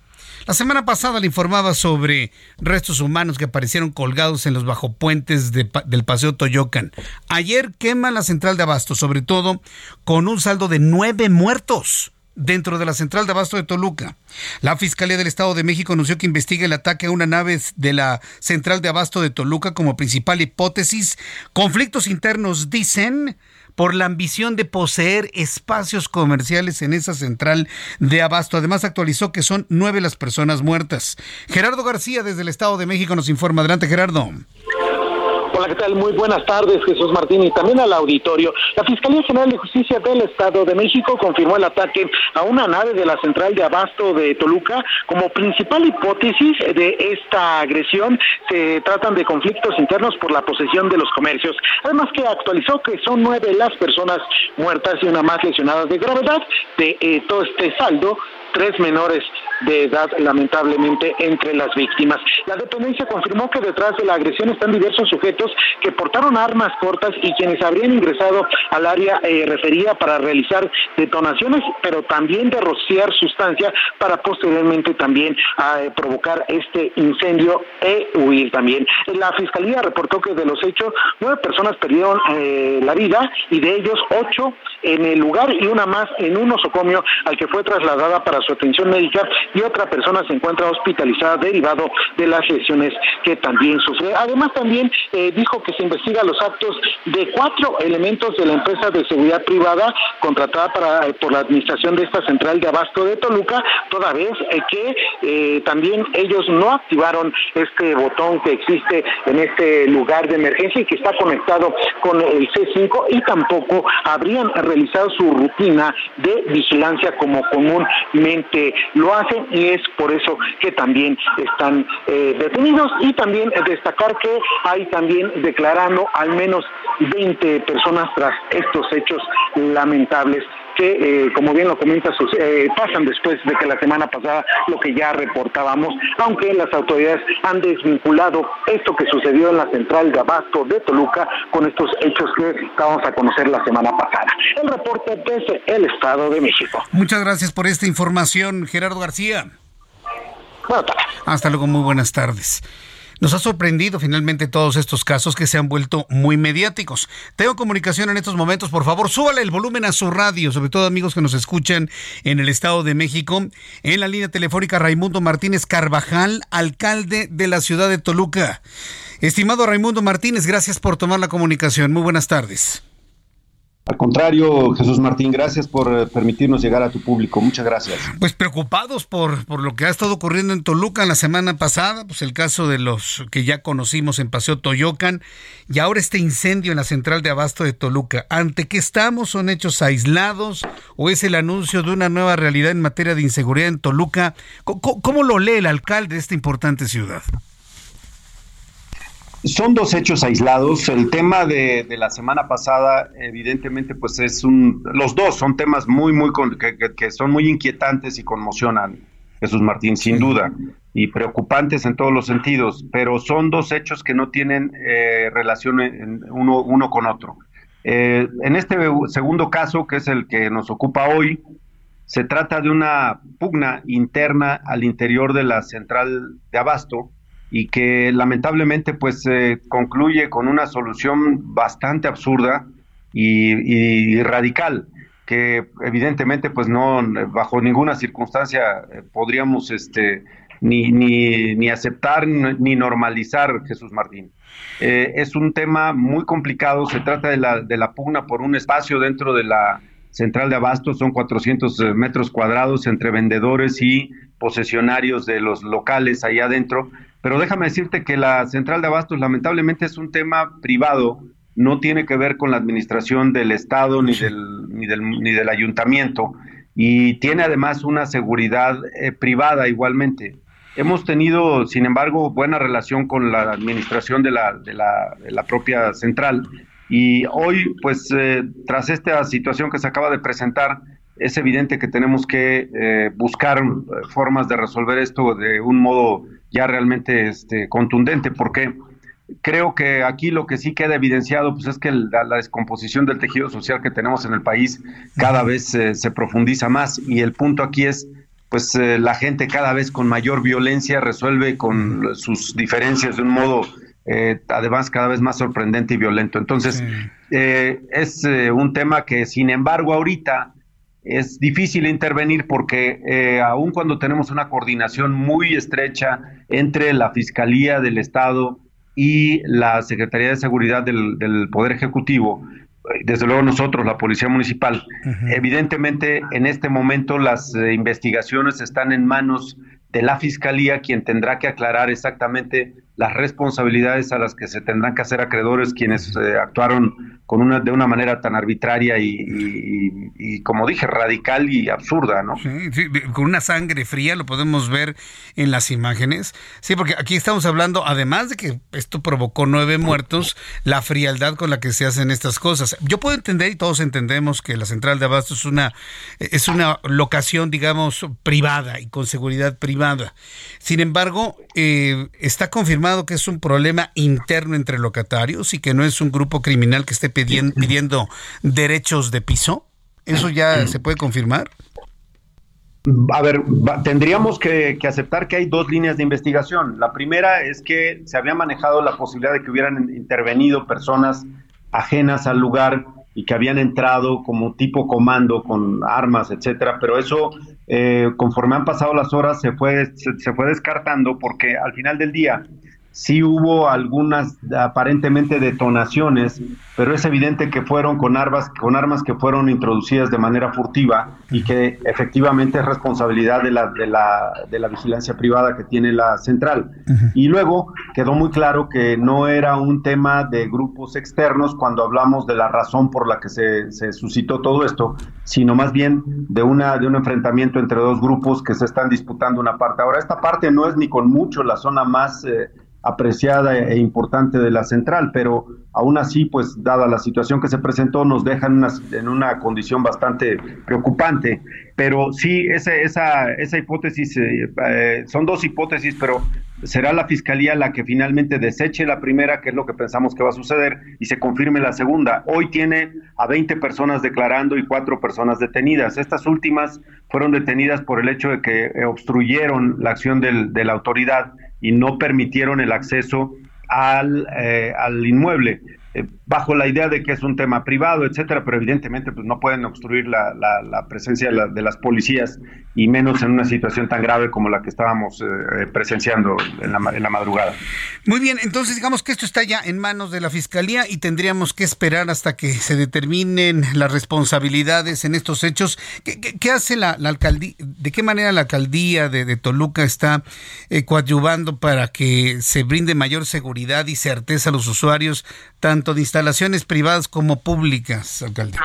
La semana pasada le informaba sobre restos humanos que aparecieron colgados en los bajopuentes del Paseo Toyocan. Ayer quema la central de Abasto, sobre todo con un saldo de nueve muertos dentro de la central de Abasto de Toluca. La Fiscalía del Estado de México anunció que investiga el ataque a una nave de la central de Abasto de Toluca como principal hipótesis. Conflictos internos, dicen, por la ambición de poseer espacios comerciales en esa central de abasto. Además, actualizó que son nueve las personas muertas. Gerardo García, desde el Estado de México, nos informa. Adelante, Gerardo. Hola, ¿qué tal? Muy buenas tardes, Jesús Martín, y también al auditorio. La Fiscalía General de Justicia del Estado de México confirmó el ataque a una nave de la central de abasto de Toluca como principal hipótesis de esta agresión. Se tratan de conflictos internos por la posesión de los comercios. Además que actualizó que son nueve las personas muertas y una más lesionada de gravedad. De eh, todo este saldo, tres menores de edad, lamentablemente, entre las víctimas. La dependencia confirmó que detrás de la agresión están diversos sujetos que portaron armas cortas y quienes habrían ingresado al área eh, referida para realizar detonaciones, pero también de rociar sustancia para posteriormente también eh, provocar este incendio e huir también. La fiscalía reportó que de los hechos, nueve personas perdieron eh, la vida y de ellos ocho en el lugar y una más en un nosocomio al que fue trasladada para su atención médica y otra persona se encuentra hospitalizada derivado de las lesiones que también sufre. Además también eh, dijo que se investiga los actos de cuatro elementos de la empresa de seguridad privada contratada para, eh, por la administración de esta central de abasto de Toluca, toda vez eh, que también ellos no activaron este botón que existe en este lugar de emergencia y que está conectado con el C5 y tampoco habrían realizado su rutina de vigilancia como comúnmente lo hacen y es por eso que también están eh, detenidos. Y también destacar que hay también declarando al menos 20 personas tras estos hechos lamentables que, eh, como bien lo comenta, eh, pasan después de que la semana pasada lo que ya reportábamos, aunque las autoridades han desvinculado esto que sucedió en la central de Abasto de Toluca con estos hechos que acabamos a conocer la semana pasada. El reporte desde el Estado de México. Muchas gracias por esta información, Gerardo García. Hasta luego, muy buenas tardes. Nos ha sorprendido finalmente todos estos casos que se han vuelto muy mediáticos. Tengo comunicación en estos momentos, por favor, súbale el volumen a su radio, sobre todo amigos que nos escuchan en el Estado de México. En la línea telefónica Raimundo Martínez Carvajal, alcalde de la ciudad de Toluca. Estimado Raimundo Martínez, gracias por tomar la comunicación. Muy buenas tardes. Al contrario, Jesús Martín, gracias por eh, permitirnos llegar a tu público. Muchas gracias. Pues preocupados por, por lo que ha estado ocurriendo en Toluca la semana pasada, pues el caso de los que ya conocimos en Paseo Toyocan y ahora este incendio en la central de abasto de Toluca. ¿Ante qué estamos? ¿Son hechos aislados o es el anuncio de una nueva realidad en materia de inseguridad en Toluca? cómo lo lee el alcalde de esta importante ciudad? Son dos hechos aislados. El tema de, la semana pasada, evidentemente, pues es un. Los dos son temas muy, muy. que, son muy inquietantes y conmocionan, Jesús Martín, sin duda, y preocupantes en todos los sentidos, pero son dos hechos que no tienen eh, relación uno, uno con otro. Eh, en este segundo caso, que es el que nos ocupa hoy, se trata de una pugna interna al interior de la central de abasto y que lamentablemente pues concluye con una solución bastante absurda y, radical que evidentemente pues no bajo ninguna circunstancia eh, podríamos este ni, ni, ni aceptar ni normalizar Jesús Martín. Eh, es un tema muy complicado, se trata de la, de la pugna por un espacio dentro de la central de abasto, son 400 eh, metros cuadrados entre vendedores y posesionarios de los locales allá adentro, pero déjame decirte que la central de abastos lamentablemente es un tema privado, no tiene que ver con la administración del Estado ni del, ni del, ni del ayuntamiento. Y tiene además una seguridad eh, privada igualmente. Hemos tenido, sin embargo, buena relación con la administración de la, de la, de la propia central y hoy, pues, eh, tras esta situación que se acaba de presentar, es evidente que tenemos que eh, buscar formas de resolver esto de un modo ya realmente este, contundente, porque creo que aquí lo que sí queda evidenciado pues es que la, descomposición del tejido social que tenemos en el país cada vez se profundiza más. Y el punto aquí es pues eh, la gente cada vez con mayor violencia resuelve con sus diferencias de un modo eh, además cada vez más sorprendente y violento. Entonces, eh, es un tema que sin embargo ahorita es difícil intervenir porque aun cuando tenemos una coordinación muy estrecha entre la Fiscalía del Estado y la Secretaría de Seguridad del Poder Ejecutivo, desde luego nosotros, la Policía Municipal. Evidentemente, en este momento las eh, investigaciones están en manos de la Fiscalía, quien tendrá que aclarar exactamente las responsabilidades a las que se tendrán que hacer acreedores quienes eh, actuaron con una, de una manera tan arbitraria y, como dije, radical y absurda, ¿no? Sí, con una sangre fría, lo podemos ver en las imágenes. Sí, porque aquí estamos hablando, además de que esto provocó nueve muertos, la frialdad con la que se hacen estas cosas. Yo puedo entender y todos entendemos que la central de Abasto es una, es una locación, digamos, privada y con seguridad privada. Sin embargo, eh, está confirmado que es un problema interno entre locatarios y que no es un grupo criminal que esté pidiendo, derechos de piso? ¿Eso ya se puede confirmar? A ver, tendríamos que, aceptar que hay dos líneas de investigación. La primera es que se había manejado la posibilidad de que hubieran intervenido personas ajenas al lugar y que habían entrado como tipo comando con armas, etcétera, pero eso eh, conforme han pasado las horas se fue se, fue descartando porque al final del día sí hubo algunas aparentemente detonaciones, pero es evidente que fueron con armas, con armas que fueron introducidas de manera furtiva y que efectivamente es responsabilidad de la, de la, de la vigilancia privada que tiene la central. Y luego quedó muy claro que no era un tema de grupos externos cuando hablamos de la razón por la que se, se suscitó todo esto, sino más bien de, una, de un enfrentamiento entre dos grupos que se están disputando una parte. Ahora, esta parte no es ni con mucho la zona más... Eh, apreciada e importante de la central, pero aún así, pues dada la situación que se presentó, nos dejan en una condición bastante preocupante. Pero sí, esa, esa, esa hipótesis, eh, eh, son dos hipótesis, pero será la Fiscalía la que finalmente deseche la primera, que es lo que pensamos que va a suceder, y se confirme la segunda. Hoy tiene a 20 personas declarando y cuatro personas detenidas. Estas últimas fueron detenidas por el hecho de que eh, obstruyeron la acción del, de la autoridad y no permitieron el acceso al, eh, al inmueble. Eh, bajo la idea de que es un tema privado, etcétera, pero evidentemente pues no pueden obstruir la, la, presencia de, las policías y menos en una situación tan grave como la que estábamos eh, presenciando en la, en la, madrugada. Muy bien, entonces digamos que esto está ya en manos de la Fiscalía y tendríamos que esperar hasta que se determinen las responsabilidades en estos hechos. ¿Qué, hace la, alcaldía? ¿De qué manera la alcaldía de, Toluca está eh, coadyuvando para que se brinde mayor seguridad y certeza a los usuarios, tanto de instalaciones privadas como públicas, alcalde?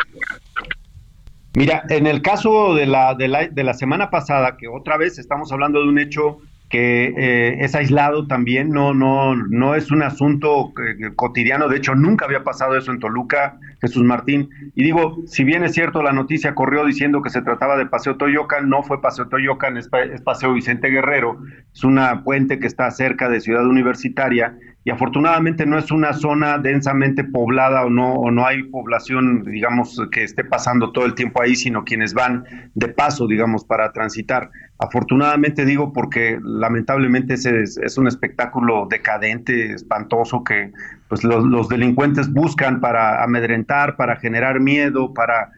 Mira, en el caso de la, de la, semana pasada, que otra vez estamos hablando de un hecho que eh, es aislado también, no, no, no es un asunto eh, cotidiano, de hecho nunca había pasado eso en Toluca, Jesús Martín, y digo, si bien es cierto, la noticia corrió diciendo que se trataba de Paseo Toyocan, no fue Paseo Toyocan, es, es Paseo Vicente Guerrero, es una puente que está cerca de Ciudad Universitaria, y afortunadamente no es una zona densamente poblada o no, o no hay población, digamos, que esté pasando todo el tiempo ahí, sino quienes van de paso, digamos, para transitar. Afortunadamente digo porque lamentablemente ese es, un espectáculo decadente, espantoso, que pues los, los delincuentes buscan para amedrentar, para generar miedo, para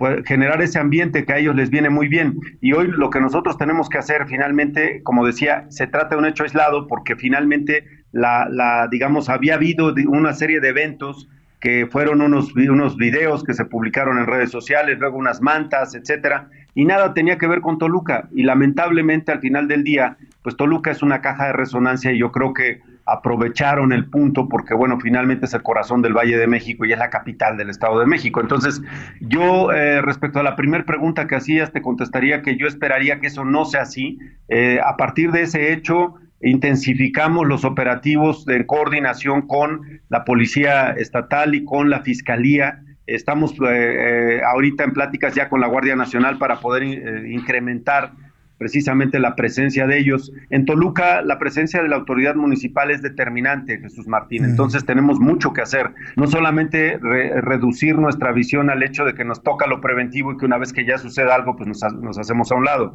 pues, generar ese ambiente que a ellos les viene muy bien. Y hoy lo que nosotros tenemos que hacer finalmente, como decía, se trata de un hecho aislado porque finalmente la, la, digamos, había habido una serie de eventos que fueron unos, unos videos que se publicaron en redes sociales, luego unas mantas, etcétera, y nada tenía que ver con Toluca. Y lamentablemente al final del día, pues Toluca es una caja de resonancia y yo creo que aprovecharon el punto porque, bueno, finalmente es el corazón del Valle de México y es la capital del Estado de México. Entonces, yo eh, respecto a la primera pregunta que hacías, te contestaría que yo esperaría que eso no sea así. Eh, a partir de ese hecho, intensificamos los operativos de coordinación con la Policía Estatal y con la Fiscalía. Estamos eh, eh, ahorita en pláticas ya con la Guardia Nacional para poder eh, incrementar precisamente la presencia de ellos. En Toluca, la presencia de la autoridad municipal es determinante, Jesús Martín. Entonces tenemos mucho que hacer. No solamente reducir nuestra visión al hecho de que nos toca lo preventivo y que una vez que ya suceda algo, pues nos, nos hacemos a un lado.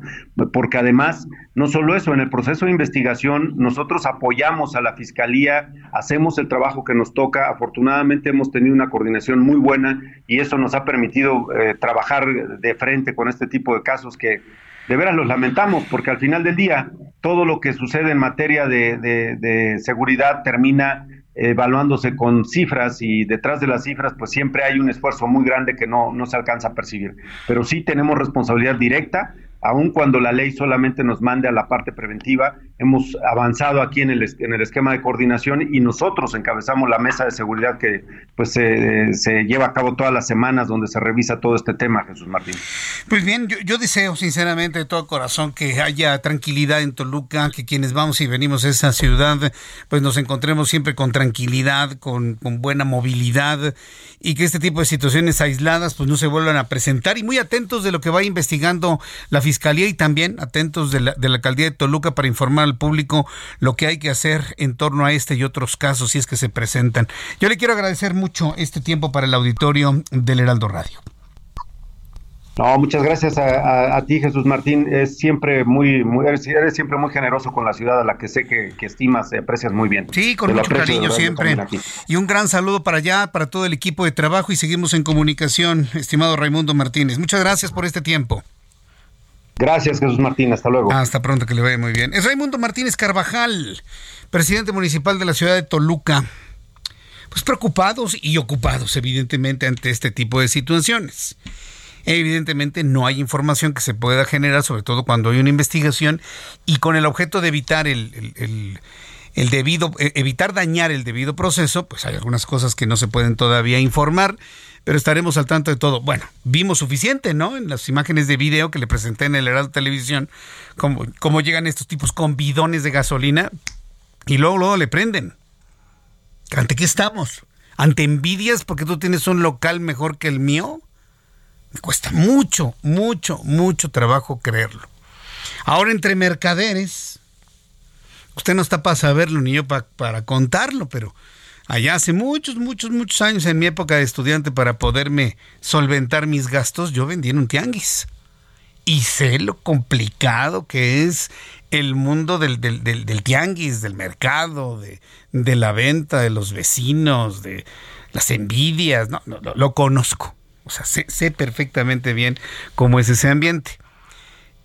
Porque además, no solo eso, en el proceso de investigación nosotros apoyamos a la Fiscalía, hacemos el trabajo que nos toca. Afortunadamente hemos tenido una coordinación muy buena y eso nos ha permitido eh, trabajar de frente con este tipo de casos que de veras los lamentamos, porque al final del día todo lo que sucede en materia de, seguridad termina evaluándose con cifras y detrás de las cifras pues siempre hay un esfuerzo muy grande que no, no se alcanza a percibir. Pero sí tenemos responsabilidad directa aun cuando la ley solamente nos mande a la parte preventiva, hemos avanzado aquí en el, en el esquema de coordinación y nosotros encabezamos la mesa de seguridad que pues se, lleva a cabo todas las semanas donde se revisa todo este tema, Jesús Martín. Pues bien, yo, deseo sinceramente de todo corazón que haya tranquilidad en Toluca, que quienes vamos y venimos a esa ciudad pues nos encontremos siempre con tranquilidad, con, con buena movilidad y que este tipo de situaciones aisladas pues no se vuelvan a presentar y muy atentos de lo que va investigando la Fiscalía y también atentos de la, de la Alcaldía de Toluca para informar al público lo que hay que hacer en torno a este y otros casos si es que se presentan. Yo le quiero agradecer mucho este tiempo para el auditorio del Heraldo Radio. No, muchas gracias a, ti, Jesús Martín. Es siempre muy, muy eres, siempre muy generoso con la ciudad a la que sé que, estimas y aprecias muy bien. Sí, con mucho cariño siempre. Y un gran saludo para allá, para todo el equipo de trabajo y seguimos en comunicación, estimado Raimundo Martínez. Muchas gracias por este tiempo. Gracias, Jesús Martín. Hasta luego. Hasta pronto, que le vaya muy bien. Es Raimundo Martínez Carvajal, presidente municipal de la ciudad de Toluca. Pues preocupados y ocupados, evidentemente, ante este tipo de situaciones. Evidentemente no hay información que se pueda generar, sobre todo cuando hay una investigación y con el objeto de evitar el, debido, e, evitar dañar el debido proceso, pues hay algunas cosas que no se pueden todavía informar, pero estaremos al tanto de todo. Bueno, vimos suficiente, ¿no? En las imágenes de video que le presenté en el Heraldo Televisión, cómo, llegan estos tipos con bidones de gasolina y luego, luego le prenden. ¿Ante qué estamos? ¿Ante envidias porque tú tienes un local mejor que el mío? Me cuesta mucho, mucho, mucho trabajo creerlo. Ahora entre mercaderes, usted no está para saberlo ni yo para contarlo, pero allá hace muchos, muchos, muchos años en mi época de estudiante para poderme solventar mis gastos, yo vendía en un tianguis. Y sé lo complicado que es el mundo del, del, tianguis, del mercado, de, de, la venta, de los vecinos, de las envidias. No, no, lo conozco. O sea, sé, perfectamente bien cómo es ese ambiente.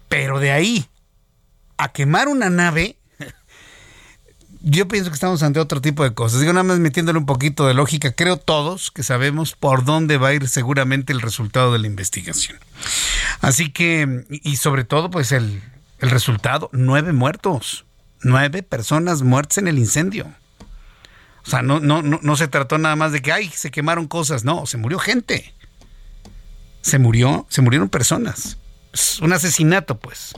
Pero de ahí a quemar una nave, yo pienso que estamos ante otro tipo de cosas. Digo, nada más metiéndole un poquito de lógica, creo todos que sabemos por dónde va a ir seguramente el resultado de la investigación. Así que, y sobre todo, pues el, el resultado, nueve muertos, nueve personas muertas en el incendio. O sea, no, no, no, no se trató nada más de que, ay, se quemaron cosas, no, se murió gente se murió, se murieron personas. Es un asesinato, pues.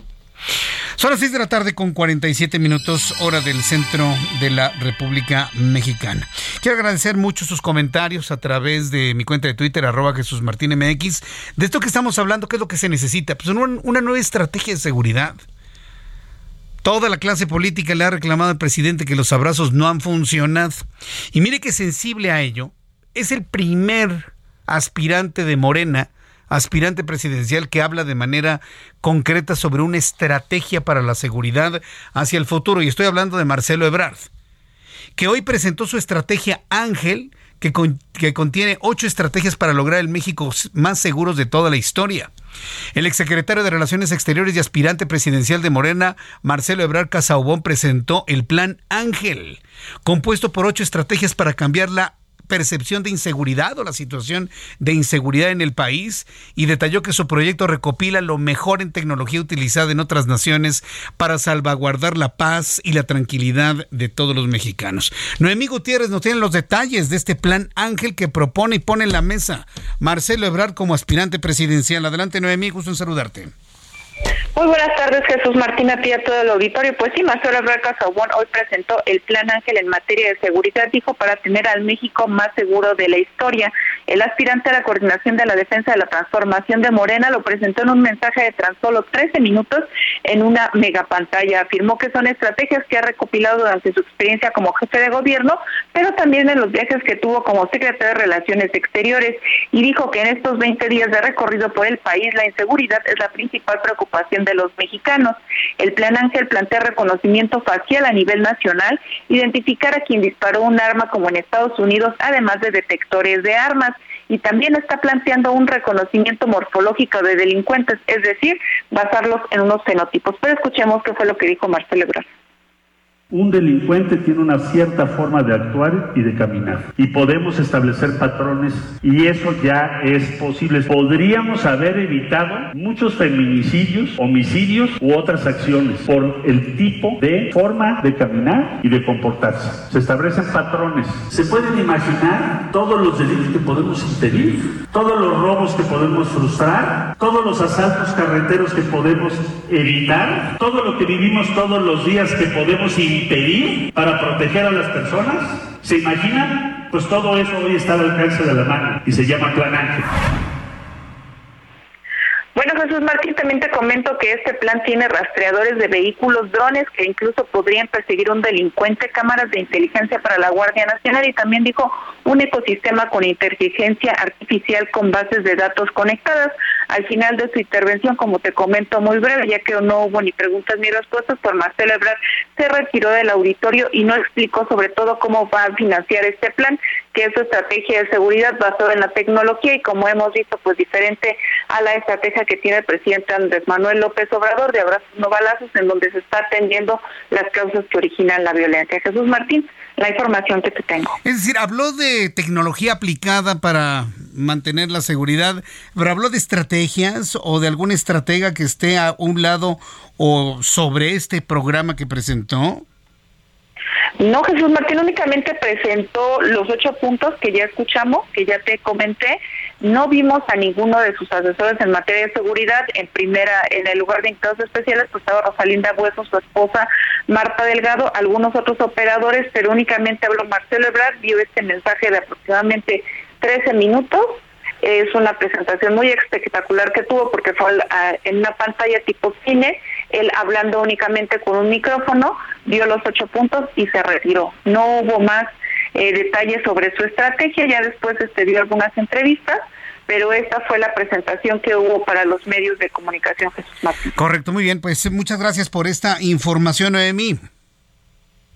Son las 6 de la tarde con 47 minutos, hora del centro de la República Mexicana. Quiero agradecer mucho sus comentarios a través de mi cuenta de Twitter, arroba Jesús Martín MX, de esto que estamos hablando, qué es lo que se necesita. Pues una, nueva estrategia de seguridad. Toda la clase política le ha reclamado al presidente que los abrazos no han funcionado. Y mire que sensible a ello, es el primer aspirante de Morena aspirante presidencial que habla de manera concreta sobre una estrategia para la seguridad hacia el futuro. Y estoy hablando de Marcelo Ebrard, que hoy presentó su estrategia Ángel, que, que, contiene ocho estrategias para lograr el México más seguros de toda la historia. El exsecretario de Relaciones Exteriores y aspirante presidencial de Morena, Marcelo Ebrard Casaubón, presentó el Plan Ángel, compuesto por ocho estrategias para cambiar la percepción de inseguridad o la situación de inseguridad en el país y detalló que su proyecto recopila lo mejor en tecnología utilizada en otras naciones para salvaguardar la paz y la tranquilidad de todos los mexicanos. Noemí Gutiérrez nos tiene los detalles de este plan Ángel que propone y pone en la mesa Marcelo Ebrard como aspirante presidencial. Adelante Noemí, gusto en saludarte. Muy buenas tardes, Jesús Martín, a ti a todo el auditorio. Pues sí, Marcelo Ebrard Casaubon hoy presentó el Plan Ángel en materia de seguridad, dijo, para tener al México más seguro de la historia. El aspirante a la coordinación de la defensa de la transformación de Morena lo presentó en un mensaje de tan solo 13 minutos en una megapantalla. Afirmó que son estrategias que ha recopilado durante su experiencia como jefe de gobierno, pero también en los viajes que tuvo como secretario de Relaciones Exteriores y dijo que en estos 20 días de recorrido por el país la inseguridad es la principal preocupación de los mexicanos. El Plan Ángel plantea reconocimiento facial a nivel nacional, identificar a quien disparó un arma como en Estados Unidos, además de detectores de armas y también está planteando un reconocimiento morfológico de delincuentes, es decir, basarlos en unos fenotipos. Pero escuchemos qué fue lo que dijo Marcelo Ebrard un delincuente tiene una cierta forma de actuar y de caminar. Y podemos establecer patrones y eso ya es posible. Podríamos haber evitado muchos feminicidios, homicidios u otras acciones por el tipo de forma de caminar y de comportarse. Se establecen patrones. Se pueden imaginar todos los delitos que podemos impedir, todos los robos que podemos frustrar, todos los asaltos carreteros que podemos evitar, todo lo que vivimos todos los días que podemos impedir pedir para proteger a las personas? ¿Se imaginan? Pues todo eso hoy está al alcance de la mano y se llama Plan Ángel. Bueno, Jesús Martín, también te comento que este plan tiene rastreadores de vehículos, drones que incluso podrían perseguir un delincuente, cámaras de inteligencia para la Guardia Nacional y también dijo un ecosistema con inteligencia artificial con bases de datos conectadas. Al final de su intervención, como te comento muy breve, ya que no hubo ni preguntas ni respuestas, por Marcelo Ebrard se retiró del auditorio y no explicó sobre todo cómo va a financiar este plan, que es su estrategia de seguridad basada en la tecnología y como hemos visto, pues diferente a la estrategia que tiene el presidente Andrés Manuel López Obrador de abrazos no balazos, en donde se está atendiendo las causas que originan la violencia. Jesús Martín, la información que te tengo. Es decir, habló de tecnología aplicada para mantener la seguridad, pero habló de estrategias o de alguna estratega que esté a un lado o sobre este programa que presentó. No, Jesús Martín únicamente presentó los ocho puntos que ya escuchamos, que ya te comenté. No vimos a ninguno de sus asesores en materia de seguridad. En primera, en el lugar de invitados especiales, pues estaba Rosalinda Bueso, su esposa Marta Delgado, algunos otros operadores, pero únicamente habló Marcelo Ebrard, vio este mensaje de aproximadamente 13 minutos es una presentación muy espectacular que tuvo porque fue en una pantalla tipo cine, él hablando únicamente con un micrófono, dio los ocho puntos y se retiró. No hubo más eh, detalles sobre su estrategia, ya después este, dio algunas entrevistas, pero esta fue la presentación que hubo para los medios de comunicación, Jesús Martín. Correcto, muy bien, pues muchas gracias por esta información, Noemí.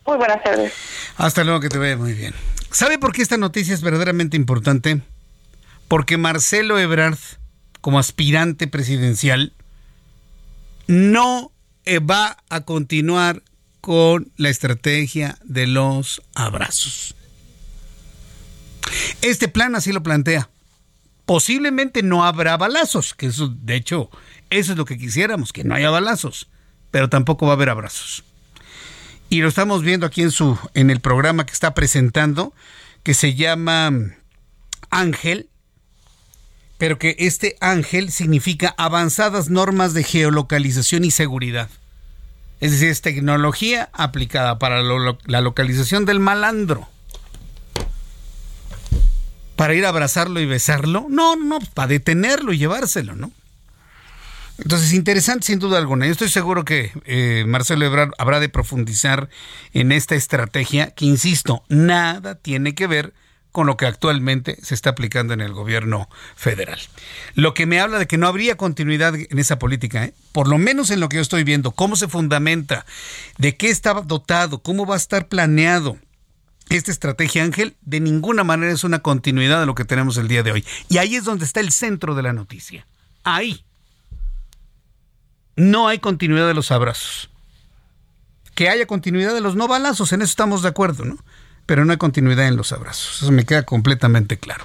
Muy buenas tardes. Hasta luego, que te vea muy bien. ¿Sabe por qué esta noticia es verdaderamente importante? porque Marcelo Ebrard, como aspirante presidencial, no eh, va a continuar con la estrategia de los abrazos. Este plan así lo plantea. Posiblemente no habrá balazos, que eso, de hecho, eso es lo que quisiéramos, que no haya balazos, pero tampoco va a haber abrazos. Y lo estamos viendo aquí en su en el programa que está presentando, que se llama Ángel, pero que este ángel significa avanzadas normas de geolocalización y seguridad. Es decir, es tecnología aplicada para la localización del malandro. ¿Para ir a abrazarlo y besarlo? No, no, para detenerlo y llevárselo, ¿no? Entonces, interesante sin duda alguna. Yo estoy seguro que eh, Marcelo Ebrard habrá de profundizar en esta estrategia que, insisto, nada tiene que ver con lo que actualmente se está aplicando en el gobierno federal. Lo que me habla de que no habría continuidad en esa política, ¿eh? por lo menos en lo que yo estoy viendo, cómo se fundamenta, de qué está dotado, cómo va a estar planeado. Esta estrategia, Ángel, de ninguna manera es una continuidad de lo que tenemos el día de hoy. Y ahí es donde está el centro de la noticia. Ahí. No hay continuidad de los abrazos. Que haya continuidad de los no balazos, en eso estamos de acuerdo, ¿no? Pero no hay continuidad en los abrazos. Eso me queda completamente claro.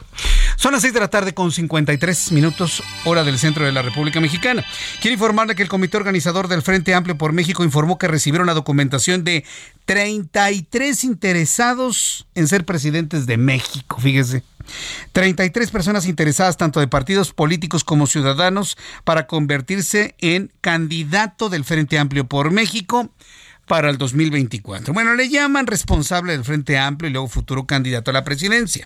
Son las 6 de la tarde con 53 minutos, hora del centro de la República Mexicana. Quiero informarle que el comité organizador del Frente Amplio por México informó que recibieron la documentación de 33 interesados en ser presidentes de México, fíjese. 33 personas interesadas tanto de partidos políticos como ciudadanos para convertirse en candidato del Frente Amplio por México para el 2024. Bueno, le llaman responsable del Frente Amplio y luego futuro candidato a la presidencia.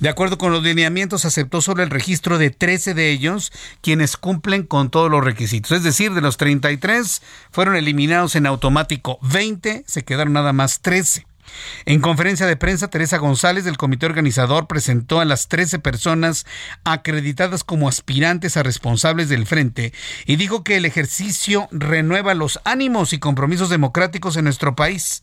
De acuerdo con los lineamientos, aceptó solo el registro de 13 de ellos, quienes cumplen con todos los requisitos. Es decir, de los 33 fueron eliminados en automático 20, se quedaron nada más 13. En conferencia de prensa, Teresa González del comité organizador presentó a las 13 personas acreditadas como aspirantes a responsables del frente y dijo que el ejercicio renueva los ánimos y compromisos democráticos en nuestro país.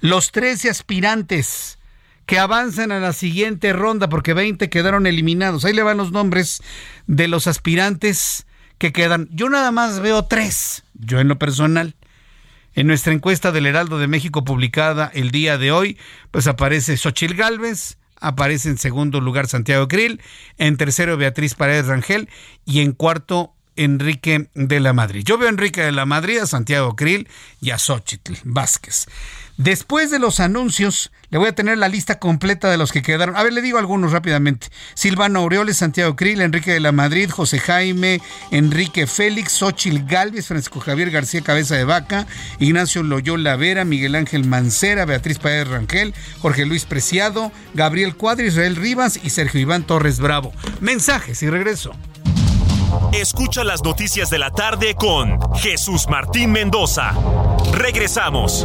Los 13 aspirantes que avanzan a la siguiente ronda porque 20 quedaron eliminados. Ahí le van los nombres de los aspirantes que quedan. Yo nada más veo tres, yo en lo personal. En nuestra encuesta del Heraldo de México publicada el día de hoy, pues aparece Xochil Gálvez, aparece en segundo lugar Santiago Krill, en tercero Beatriz Paredes Rangel y en cuarto Enrique de la Madrid. Yo veo a Enrique de la Madrid, a Santiago Krill y a Xochitl Vázquez. Después de los anuncios, le voy a tener la lista completa de los que quedaron. A ver, le digo algunos rápidamente. Silvano Aureoles, Santiago Krill, Enrique de la Madrid, José Jaime, Enrique Félix, Xochil Galvez, Francisco Javier García Cabeza de Vaca, Ignacio Loyola Vera, Miguel Ángel Mancera, Beatriz Paez Rangel, Jorge Luis Preciado, Gabriel Cuadri, Israel Rivas y Sergio Iván Torres Bravo. Mensajes y regreso. Escucha las noticias de la tarde con Jesús Martín Mendoza. Regresamos.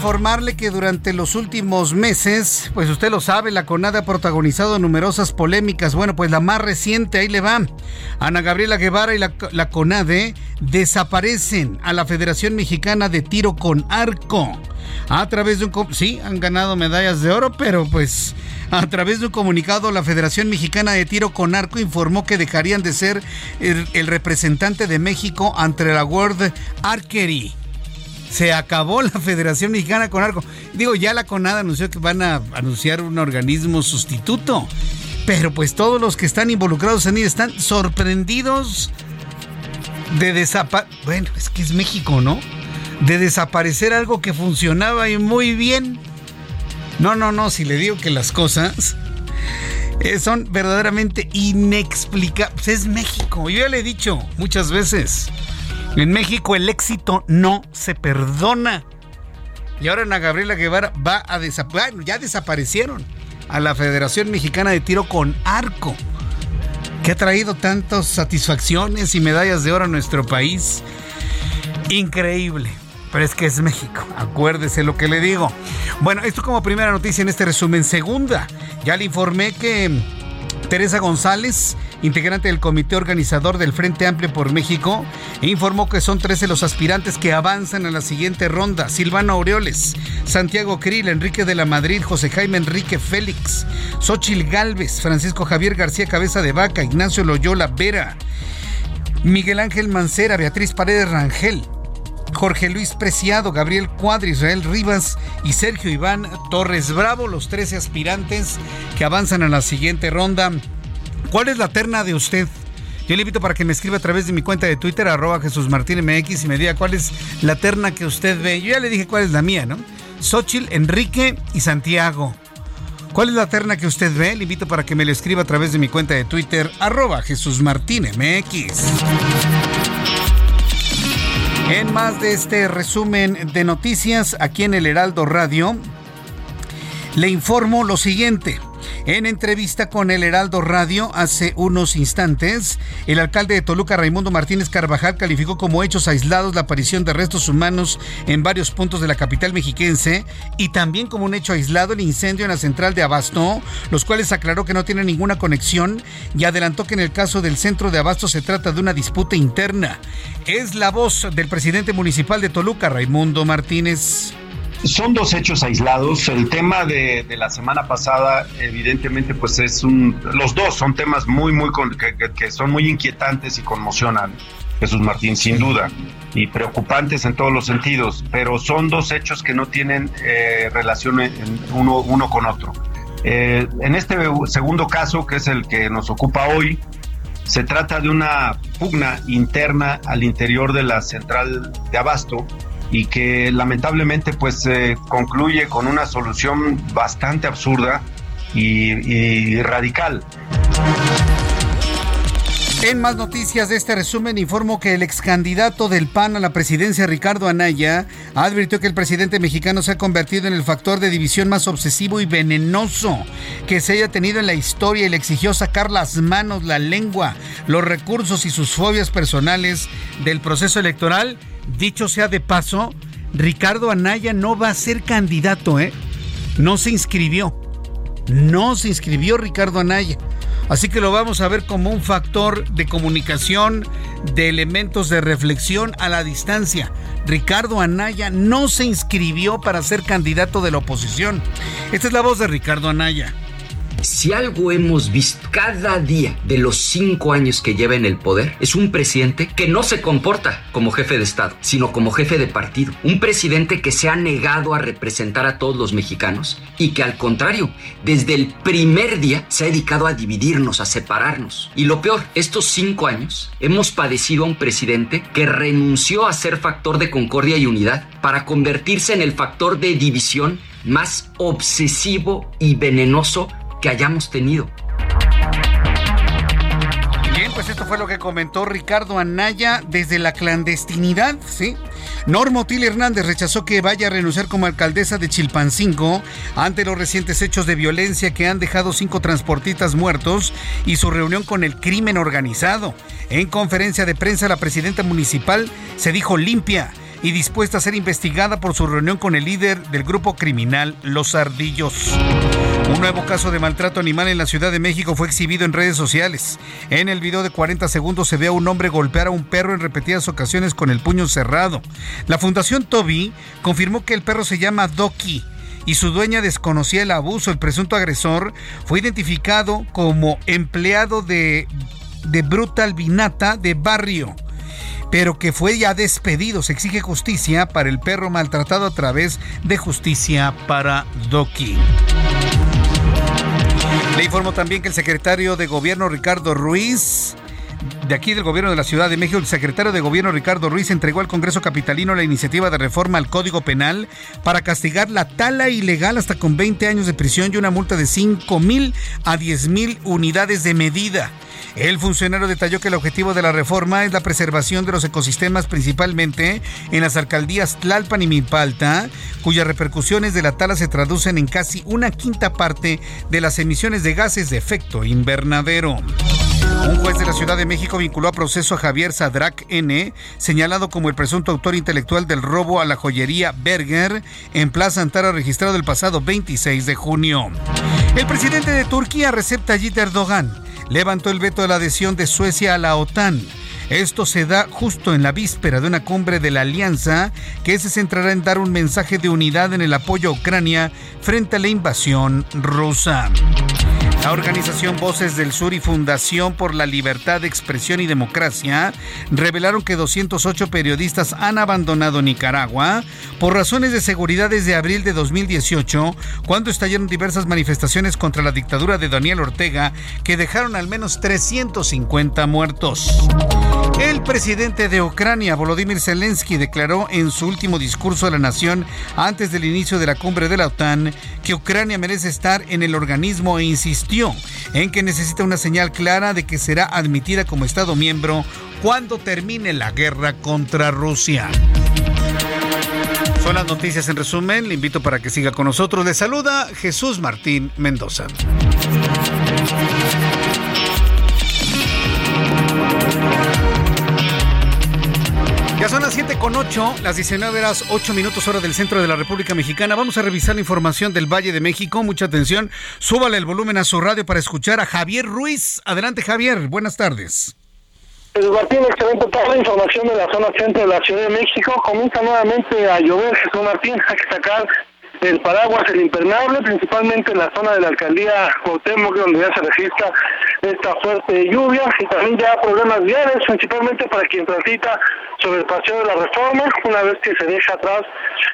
Informarle que durante los últimos meses, pues usted lo sabe, la CONADE ha protagonizado numerosas polémicas. Bueno, pues la más reciente, ahí le va. Ana Gabriela Guevara y la, CONADE desaparecen a la Federación Mexicana de Tiro con Arco. A través de un... Sí, han ganado medallas de oro, pero pues a través de un comunicado la Federación Mexicana de Tiro con Arco informó que dejarían de ser el, el representante de México ante la World Archery. Se acabó la <laughs> Federación Mexicana con Arco. Digo, ya la CONADA anunció que van a anunciar un organismo sustituto. Pero pues todos los que están involucrados en ello están sorprendidos de desaparecer. Bueno, es que es México, ¿no? De desaparecer algo que funcionaba y muy bien. No, no, no, si le digo que las cosas eh, son verdaderamente inexplicables. Es México, yo ya le he dicho muchas veces. En México el éxito no se perdona. Y ahora Ana Gabriela Guevara va a desaparecer. Ya desaparecieron a la Federación Mexicana de Tiro con Arco, que ha traído tantas satisfacciones y medallas de oro a nuestro país. Increíble. Pero es que es México. Acuérdese lo que le digo. Bueno, esto como primera noticia en este resumen. Segunda, ya le informé que Teresa González, integrante del comité organizador del Frente Amplio por México, informó que son 13 los aspirantes que avanzan a la siguiente ronda. Silvano Aureoles, Santiago Krill, Enrique de la Madrid, José Jaime Enrique Félix, Xochil Gálvez, Francisco Javier García Cabeza de Vaca, Ignacio Loyola Vera, Miguel Ángel Mancera, Beatriz Paredes Rangel, Jorge Luis Preciado, Gabriel Cuadri, Israel Rivas y Sergio Iván Torres Bravo, los 13 aspirantes que avanzan a la siguiente ronda. ¿Cuál es la terna de usted? Yo le invito para que me escriba a través de mi cuenta de Twitter, arroba Jesús MX, y me diga cuál es la terna que usted ve. Yo ya le dije cuál es la mía, ¿no? Xochil, Enrique y Santiago. ¿Cuál es la terna que usted ve? Le invito para que me lo escriba a través de mi cuenta de Twitter, arroba Jesús Martín MX. En más de este resumen de noticias aquí en el Heraldo Radio, le informo lo siguiente. En entrevista con el Heraldo Radio hace unos instantes, el alcalde de Toluca, Raimundo Martínez Carvajal, calificó como hechos aislados la aparición de restos humanos en varios puntos de la capital mexiquense y también como un hecho aislado el incendio en la central de Abasto, los cuales aclaró que no tienen ninguna conexión y adelantó que en el caso del centro de Abasto se trata de una disputa interna. Es la voz del presidente municipal de Toluca, Raimundo Martínez. Son dos hechos aislados. El tema de, la semana pasada, evidentemente, pues es un. Los dos son temas muy, muy. que, son muy inquietantes y conmocionan, Jesús Martín, sin duda, y preocupantes en todos los sentidos, pero son dos hechos que no tienen eh, relación uno, uno con otro. Eh, en este segundo caso, que es el que nos ocupa hoy, se trata de una pugna interna al interior de la central de abasto y que lamentablemente pues concluye con una solución bastante absurda y, radical. En más noticias de este resumen, informo que el ex candidato del PAN a la presidencia, Ricardo Anaya, advirtió que el presidente mexicano se ha convertido en el factor de división más obsesivo y venenoso que se haya tenido en la historia y le exigió sacar las manos, la lengua, los recursos y sus fobias personales del proceso electoral Dicho sea de paso, Ricardo Anaya no va a ser candidato, ¿eh? No se inscribió. No se inscribió Ricardo Anaya. Así que lo vamos a ver como un factor de comunicación, de elementos de reflexión a la distancia. Ricardo Anaya no se inscribió para ser candidato de la oposición. Esta es la voz de Ricardo Anaya. Si algo hemos visto cada día de los cinco años que lleva en el poder, es un presidente que no se comporta como jefe de Estado, sino como jefe de partido. Un presidente que se ha negado a representar a todos los mexicanos y que al contrario, desde el primer día se ha dedicado a dividirnos, a separarnos. Y lo peor, estos cinco años hemos padecido a un presidente que renunció a ser factor de concordia y unidad para convertirse en el factor de división más obsesivo y venenoso que hayamos tenido. Bien, pues esto fue lo que comentó Ricardo Anaya desde la clandestinidad, ¿sí? Norma Otil Hernández rechazó que vaya a renunciar como alcaldesa de Chilpancingo ante los recientes hechos de violencia que han dejado cinco transportistas muertos y su reunión con el crimen organizado. En conferencia de prensa, la presidenta municipal se dijo limpia y dispuesta a ser investigada por su reunión con el líder del grupo criminal Los Ardillos. Un nuevo caso de maltrato animal en la Ciudad de México fue exhibido en redes sociales. En el video de 40 segundos se ve a un hombre golpear a un perro en repetidas ocasiones con el puño cerrado. La Fundación Toby confirmó que el perro se llama Doki y su dueña desconocía el abuso. El presunto agresor fue identificado como empleado de, de Brutal Vinata de Barrio pero que fue ya despedido. Se exige justicia para el perro maltratado a través de justicia para Doki. Le informo también que el secretario de Gobierno Ricardo Ruiz de aquí del gobierno de la Ciudad de México, el secretario de gobierno Ricardo Ruiz entregó al Congreso Capitalino la iniciativa de reforma al Código Penal para castigar la tala ilegal hasta con 20 años de prisión y una multa de 5 mil a 10 mil unidades de medida. El funcionario detalló que el objetivo de la reforma es la preservación de los ecosistemas principalmente en las alcaldías Tlalpan y Mipalta, cuyas repercusiones de la tala se traducen en casi una quinta parte de las emisiones de gases de efecto invernadero. Un juez de la Ciudad de México vinculó a proceso a Javier Sadrak N., señalado como el presunto autor intelectual del robo a la joyería Berger en Plaza Antara registrado el pasado 26 de junio. El presidente de Turquía, Recep Tayyip Erdogan, levantó el veto de la adhesión de Suecia a la OTAN. Esto se da justo en la víspera de una cumbre de la alianza que se centrará en dar un mensaje de unidad en el apoyo a Ucrania frente a la invasión rusa. La organización Voces del Sur y Fundación por la Libertad de Expresión y Democracia revelaron que 208 periodistas han abandonado Nicaragua por razones de seguridad desde abril de 2018, cuando estallaron diversas manifestaciones contra la dictadura de Daniel Ortega que dejaron al menos 350 muertos. El presidente de Ucrania, Volodymyr Zelensky, declaró en su último discurso a la nación antes del inicio de la cumbre de la OTAN que Ucrania merece estar en el organismo e insistió en que necesita una señal clara de que será admitida como Estado miembro cuando termine la guerra contra Rusia. Son las noticias en resumen. Le invito para que siga con nosotros. Le saluda Jesús Martín Mendoza. Con 8, las 19 horas 8 minutos hora del centro de la República Mexicana. Vamos a revisar la información del Valle de México. Mucha atención. Súbale el volumen a su radio para escuchar a Javier Ruiz. Adelante, Javier. Buenas tardes. Jesús Martín, excelente tarde. Información de la zona centro de la Ciudad de México. Comienza nuevamente a llover, Jesús Martín. Hay que sacar el paraguas, el impermeable, principalmente en la zona de la alcaldía Cuauhtémoc, donde ya se registra esta fuerte lluvia y también ya problemas viales, principalmente para quien transita sobre el paseo de la Reforma, una vez que se deja atrás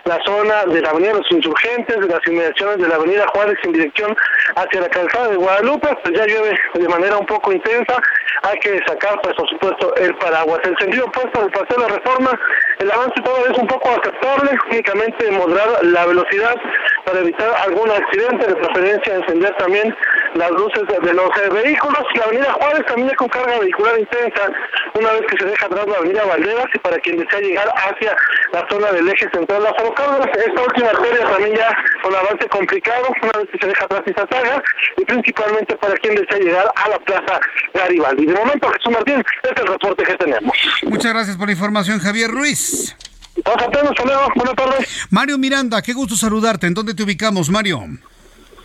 la zona de la Avenida los Insurgentes, de las inmediaciones de la Avenida Juárez en dirección hacia la calzada de Guadalupe, pues ya llueve de manera un poco intensa, hay que sacar, pues por supuesto, el paraguas. El sentido opuesto del paseo de la Reforma, el avance todavía es un poco aceptable, únicamente moderar la velocidad para evitar algún accidente, de preferencia encender también las luces de los eh, vehículos. La avenida Juárez también con carga vehicular intensa, una vez que se deja atrás la avenida Valderas y para quien desea llegar hacia la zona del eje central las Esta última arteria también ya con avance complicado, una vez que se deja atrás esa saga, y principalmente para quien desea llegar a la plaza Garibaldi. De momento, Jesús Martín, este es el reporte que tenemos. Muchas gracias por la información, Javier Ruiz. Buenas tardes. Mario Miranda, qué gusto saludarte. ¿En dónde te ubicamos, Mario?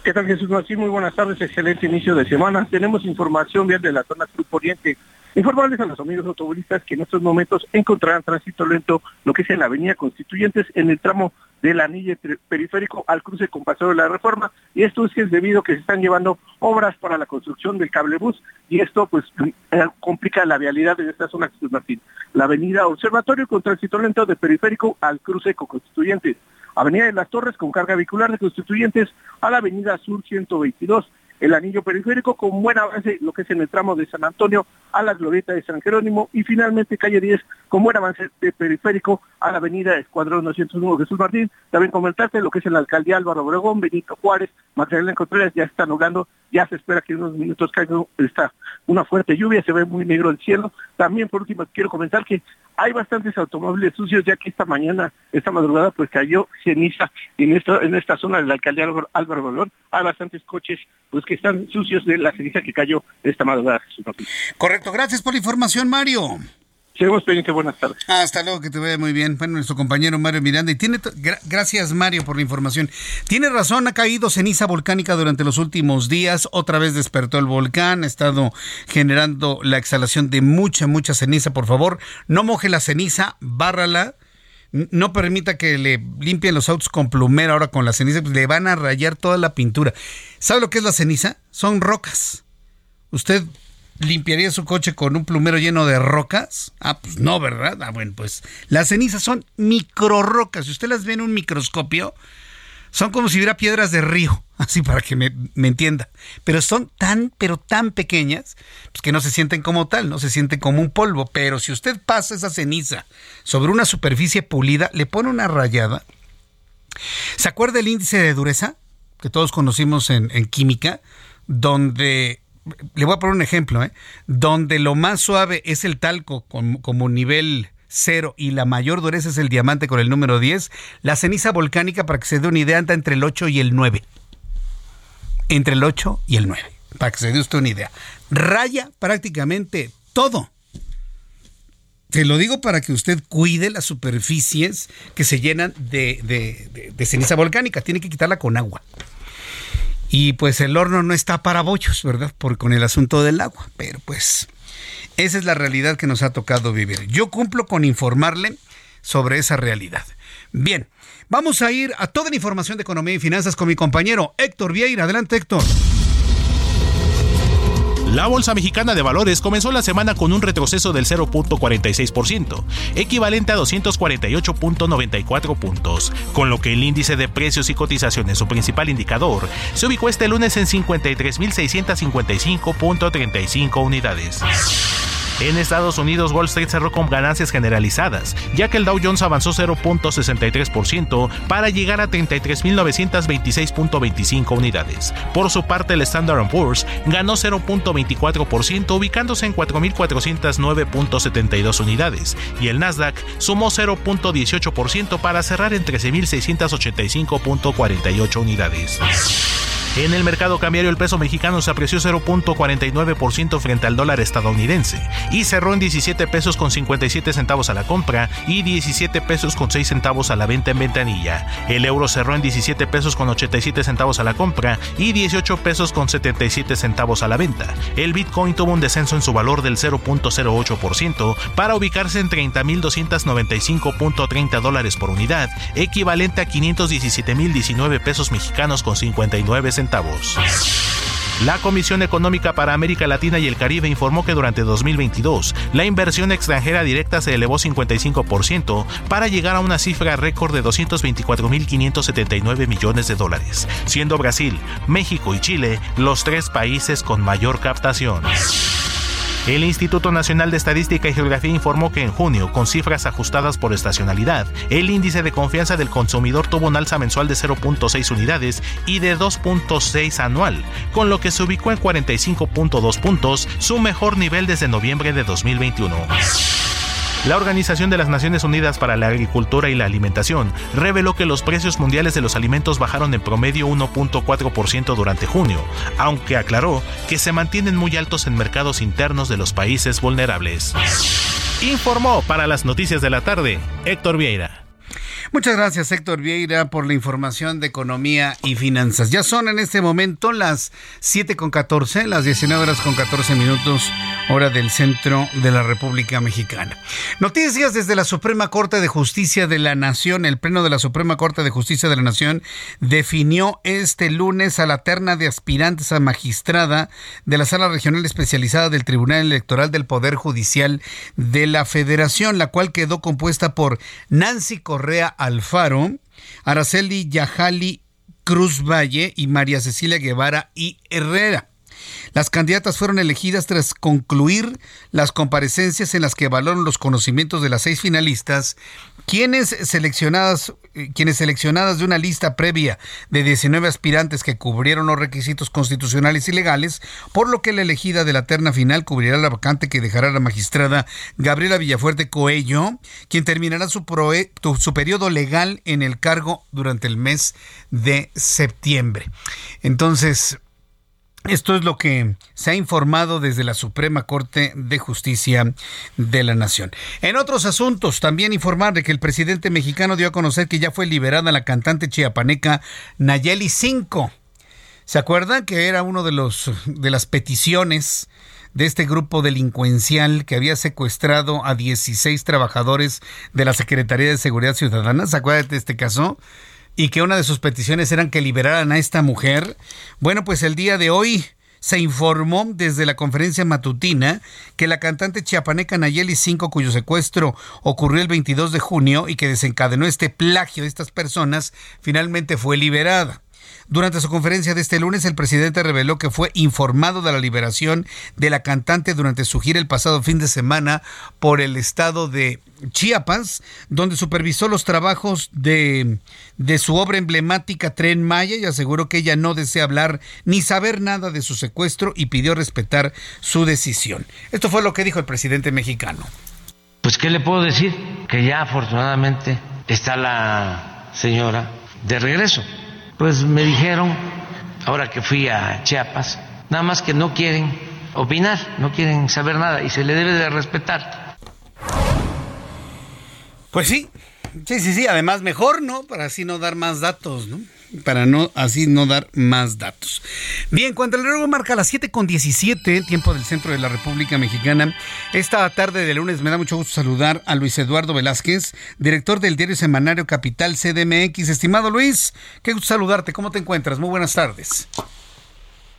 ¿Qué tal, Jesús Martín? Muy buenas tardes, excelente inicio de semana. Tenemos información bien de la zona sur oriente. Informarles a los amigos automovilistas que en estos momentos encontrarán tránsito lento lo que es en la avenida Constituyentes en el tramo del anillo periférico al cruce con Paseo de la Reforma y esto es, que es debido a que se están llevando obras para la construcción del cablebús y esto pues eh, complica la vialidad en esta zona Jesús Martín. La avenida Observatorio con tránsito lento de periférico al cruce con Constituyentes. Avenida de las Torres con carga vehicular de Constituyentes a la avenida Sur 122 el anillo periférico con buen avance lo que es en el tramo de San Antonio a la glorieta de San Jerónimo y finalmente calle 10 con buen avance de periférico a la avenida Escuadrón 201 Jesús Martín. También comentarte lo que es en la alcaldía Álvaro Obregón, Benito Juárez, Magdalena Contreras ya está nublando, ya se espera que en unos minutos caiga esta, una fuerte lluvia, se ve muy negro el cielo. También por último quiero comentar que hay bastantes automóviles sucios ya que esta mañana, esta madrugada pues cayó ceniza en esta, en esta zona de la alcaldía Álvaro Obregón. Hay bastantes coches pues que están sucios de la ceniza que cayó esta madrugada. Correcto, gracias por la información Mario. Seguimos pendientes, buenas tardes. Hasta luego, que te vaya muy bien. Bueno, nuestro compañero Mario Miranda. Y tiene gracias, Mario, por la información. Tiene razón, ha caído ceniza volcánica durante los últimos días. Otra vez despertó el volcán, ha estado generando la exhalación de mucha, mucha ceniza. Por favor, no moje la ceniza, bárrala. No permita que le limpien los autos con plumera ahora con la ceniza, pues le van a rayar toda la pintura. ¿Sabe lo que es la ceniza? Son rocas. Usted ¿Limpiaría su coche con un plumero lleno de rocas? Ah, pues no, ¿verdad? Ah, bueno, pues las cenizas son microrocas. Si usted las ve en un microscopio, son como si hubiera piedras de río, <laughs> así para que me, entienda. Pero son tan, pero tan pequeñas, pues que no se sienten como tal, no se sienten como un polvo. Pero si usted pasa esa ceniza sobre una superficie pulida, le pone una rayada. ¿Se acuerda el índice de dureza que todos conocimos en, en química? Donde le voy a poner un ejemplo, ¿eh? donde lo más suave es el talco como, nivel cero y la mayor dureza es el diamante con el número 10, la ceniza volcánica, para que se dé una idea, anda entre el 8 y el 9. Entre el 8 y el 9, para que se dé usted una idea. Raya prácticamente todo. Te lo digo para que usted cuide las superficies que se llenan de ceniza volcánica. Tiene que quitarla con agua. Y pues el horno no está para bollos, ¿verdad? Por, con el asunto del agua. Pero pues esa es la realidad que nos ha tocado vivir. Yo cumplo con informarle sobre esa realidad. Bien, vamos a ir a toda la información de economía y finanzas con mi compañero Héctor Vieira. Adelante, Héctor. La Bolsa Mexicana de Valores comenzó la semana con un retroceso del 0.46%, equivalente a 248.94 puntos, con lo que el índice de precios y cotizaciones, su principal indicador, se ubicó este lunes en 53.655.35 unidades. En Estados Unidos, Wall Street cerró con ganancias generalizadas, ya que el Dow Jones avanzó 0.63% para llegar a 33.926.25 unidades. Por su parte, el Standard Poor's ganó 0.24%, ubicándose en 4.409.72 unidades, y el Nasdaq sumó 0.18% para cerrar en 13.685.48 unidades. En el mercado cambiario el peso mexicano se apreció 0.49% frente al dólar estadounidense y cerró en 17 pesos con 57 centavos a la compra y 17 pesos con 6 centavos a la venta en ventanilla. El euro cerró en 17 pesos con 87 centavos a la compra y 18 pesos con 77 centavos a la venta. El Bitcoin tuvo un descenso en su valor del 0.08% para ubicarse en 30.295.30 dólares por unidad, equivalente a 517.019 pesos mexicanos con 59 centavos La Comisión Económica para América Latina y el Caribe informó que durante 2022 la inversión extranjera directa se elevó 55% para llegar a una cifra récord de 224.579 millones de dólares, siendo Brasil, México y Chile los tres países con mayor captación. El Instituto Nacional de Estadística y Geografía informó que en junio, con cifras ajustadas por estacionalidad, el índice de confianza del consumidor tuvo un alza mensual de 0.6 unidades y de 2.6 anual, con lo que se ubicó en 45.2 puntos, su mejor nivel desde noviembre de 2021. La Organización de las Naciones Unidas para la Agricultura y la Alimentación reveló que los precios mundiales de los alimentos bajaron en promedio 1.4% durante junio, aunque aclaró que se mantienen muy altos en mercados internos de los países vulnerables. Informó para las noticias de la tarde Héctor Vieira. Muchas gracias Héctor Vieira por la información de economía y finanzas. Ya son en este momento las 7 con 14, las 19 horas con 14 minutos, hora del centro de la República Mexicana. Noticias desde la Suprema Corte de Justicia de la Nación. El Pleno de la Suprema Corte de Justicia de la Nación definió este lunes a la terna de aspirantes a magistrada de la Sala Regional Especializada del Tribunal Electoral del Poder Judicial de la Federación, la cual quedó compuesta por Nancy Correa Alfaro, Araceli Yajali Cruz Valle y María Cecilia Guevara y Herrera. Las candidatas fueron elegidas tras concluir las comparecencias en las que valoran los conocimientos de las seis finalistas, quienes seleccionadas, quienes seleccionadas de una lista previa de 19 aspirantes que cubrieron los requisitos constitucionales y legales, por lo que la elegida de la terna final cubrirá la vacante que dejará la magistrada Gabriela Villafuerte Coello, quien terminará su, su periodo legal en el cargo durante el mes de septiembre. Entonces, esto es lo que se ha informado desde la Suprema Corte de Justicia de la Nación. En otros asuntos, también informar de que el presidente mexicano dio a conocer que ya fue liberada la cantante chiapaneca Nayeli Cinco. ¿Se acuerdan que era uno de los de las peticiones de este grupo delincuencial que había secuestrado a 16 trabajadores de la Secretaría de Seguridad Ciudadana? ¿Se acuerdan de este caso? Y que una de sus peticiones eran que liberaran a esta mujer. Bueno, pues el día de hoy se informó desde la conferencia matutina que la cantante chiapaneca Nayeli 5, cuyo secuestro ocurrió el 22 de junio y que desencadenó este plagio de estas personas, finalmente fue liberada. Durante su conferencia de este lunes, el presidente reveló que fue informado de la liberación de la cantante durante su gira el pasado fin de semana por el estado de Chiapas, donde supervisó los trabajos de, de su obra emblemática Tren Maya y aseguró que ella no desea hablar ni saber nada de su secuestro y pidió respetar su decisión. Esto fue lo que dijo el presidente mexicano. Pues, ¿qué le puedo decir? Que ya afortunadamente está la señora de regreso pues me dijeron, ahora que fui a Chiapas, nada más que no quieren opinar, no quieren saber nada y se le debe de respetar. Pues sí, sí, sí, sí, además mejor, ¿no? Para así no dar más datos, ¿no? para no así no dar más datos. Bien, cuando el reloj marca las 7 con 17, tiempo del centro de la República Mexicana, esta tarde de lunes me da mucho gusto saludar a Luis Eduardo Velázquez, director del diario semanario Capital CDMX. Estimado Luis, qué gusto saludarte, ¿cómo te encuentras? Muy buenas tardes.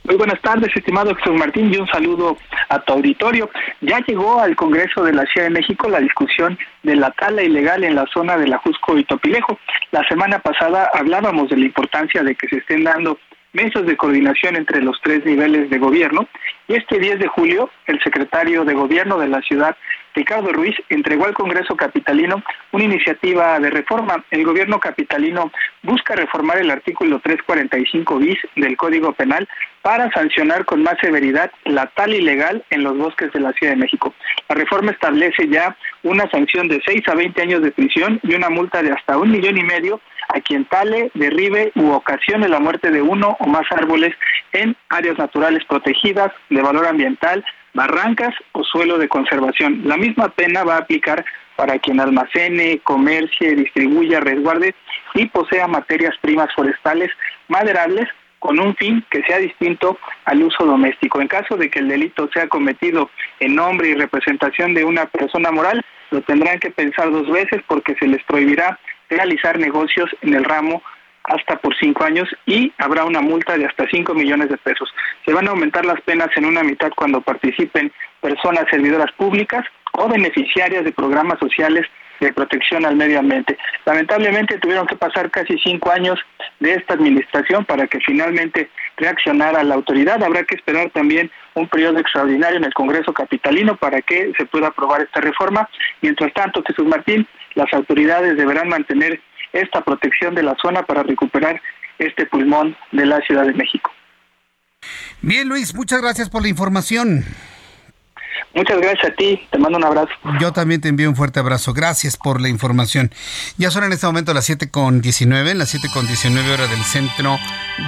Muy buenas tardes, estimado Jesús Martín, y un saludo a tu auditorio. Ya llegó al Congreso de la Ciudad de México la discusión de la tala ilegal en la zona de la Jusco y Topilejo. La semana pasada hablábamos de la importancia de que se estén dando mesas de coordinación entre los tres niveles de gobierno y este 10 de julio el secretario de gobierno de la ciudad Ricardo Ruiz entregó al Congreso Capitalino una iniciativa de reforma. El gobierno capitalino busca reformar el artículo 345 bis del Código Penal para sancionar con más severidad la tal ilegal en los bosques de la Ciudad de México. La reforma establece ya una sanción de 6 a 20 años de prisión y una multa de hasta un millón y medio a quien tale, derribe u ocasione la muerte de uno o más árboles en áreas naturales protegidas de valor ambiental, barrancas o suelo de conservación. La misma pena va a aplicar para quien almacene, comercie, distribuya, resguarde y posea materias primas forestales maderables con un fin que sea distinto al uso doméstico. En caso de que el delito sea cometido en nombre y representación de una persona moral, lo tendrán que pensar dos veces porque se les prohibirá realizar negocios en el ramo hasta por cinco años y habrá una multa de hasta cinco millones de pesos. Se van a aumentar las penas en una mitad cuando participen personas servidoras públicas o beneficiarias de programas sociales de protección al medio ambiente. Lamentablemente tuvieron que pasar casi cinco años de esta administración para que finalmente reaccionara la autoridad. Habrá que esperar también un periodo extraordinario en el Congreso Capitalino para que se pueda aprobar esta reforma. Mientras tanto, Jesús Martín, las autoridades deberán mantener esta protección de la zona para recuperar este pulmón de la Ciudad de México. Bien, Luis, muchas gracias por la información. Muchas gracias a ti, te mando un abrazo. Yo también te envío un fuerte abrazo, gracias por la información. Ya son en este momento las 7 con 19, las 7 con 19 horas del centro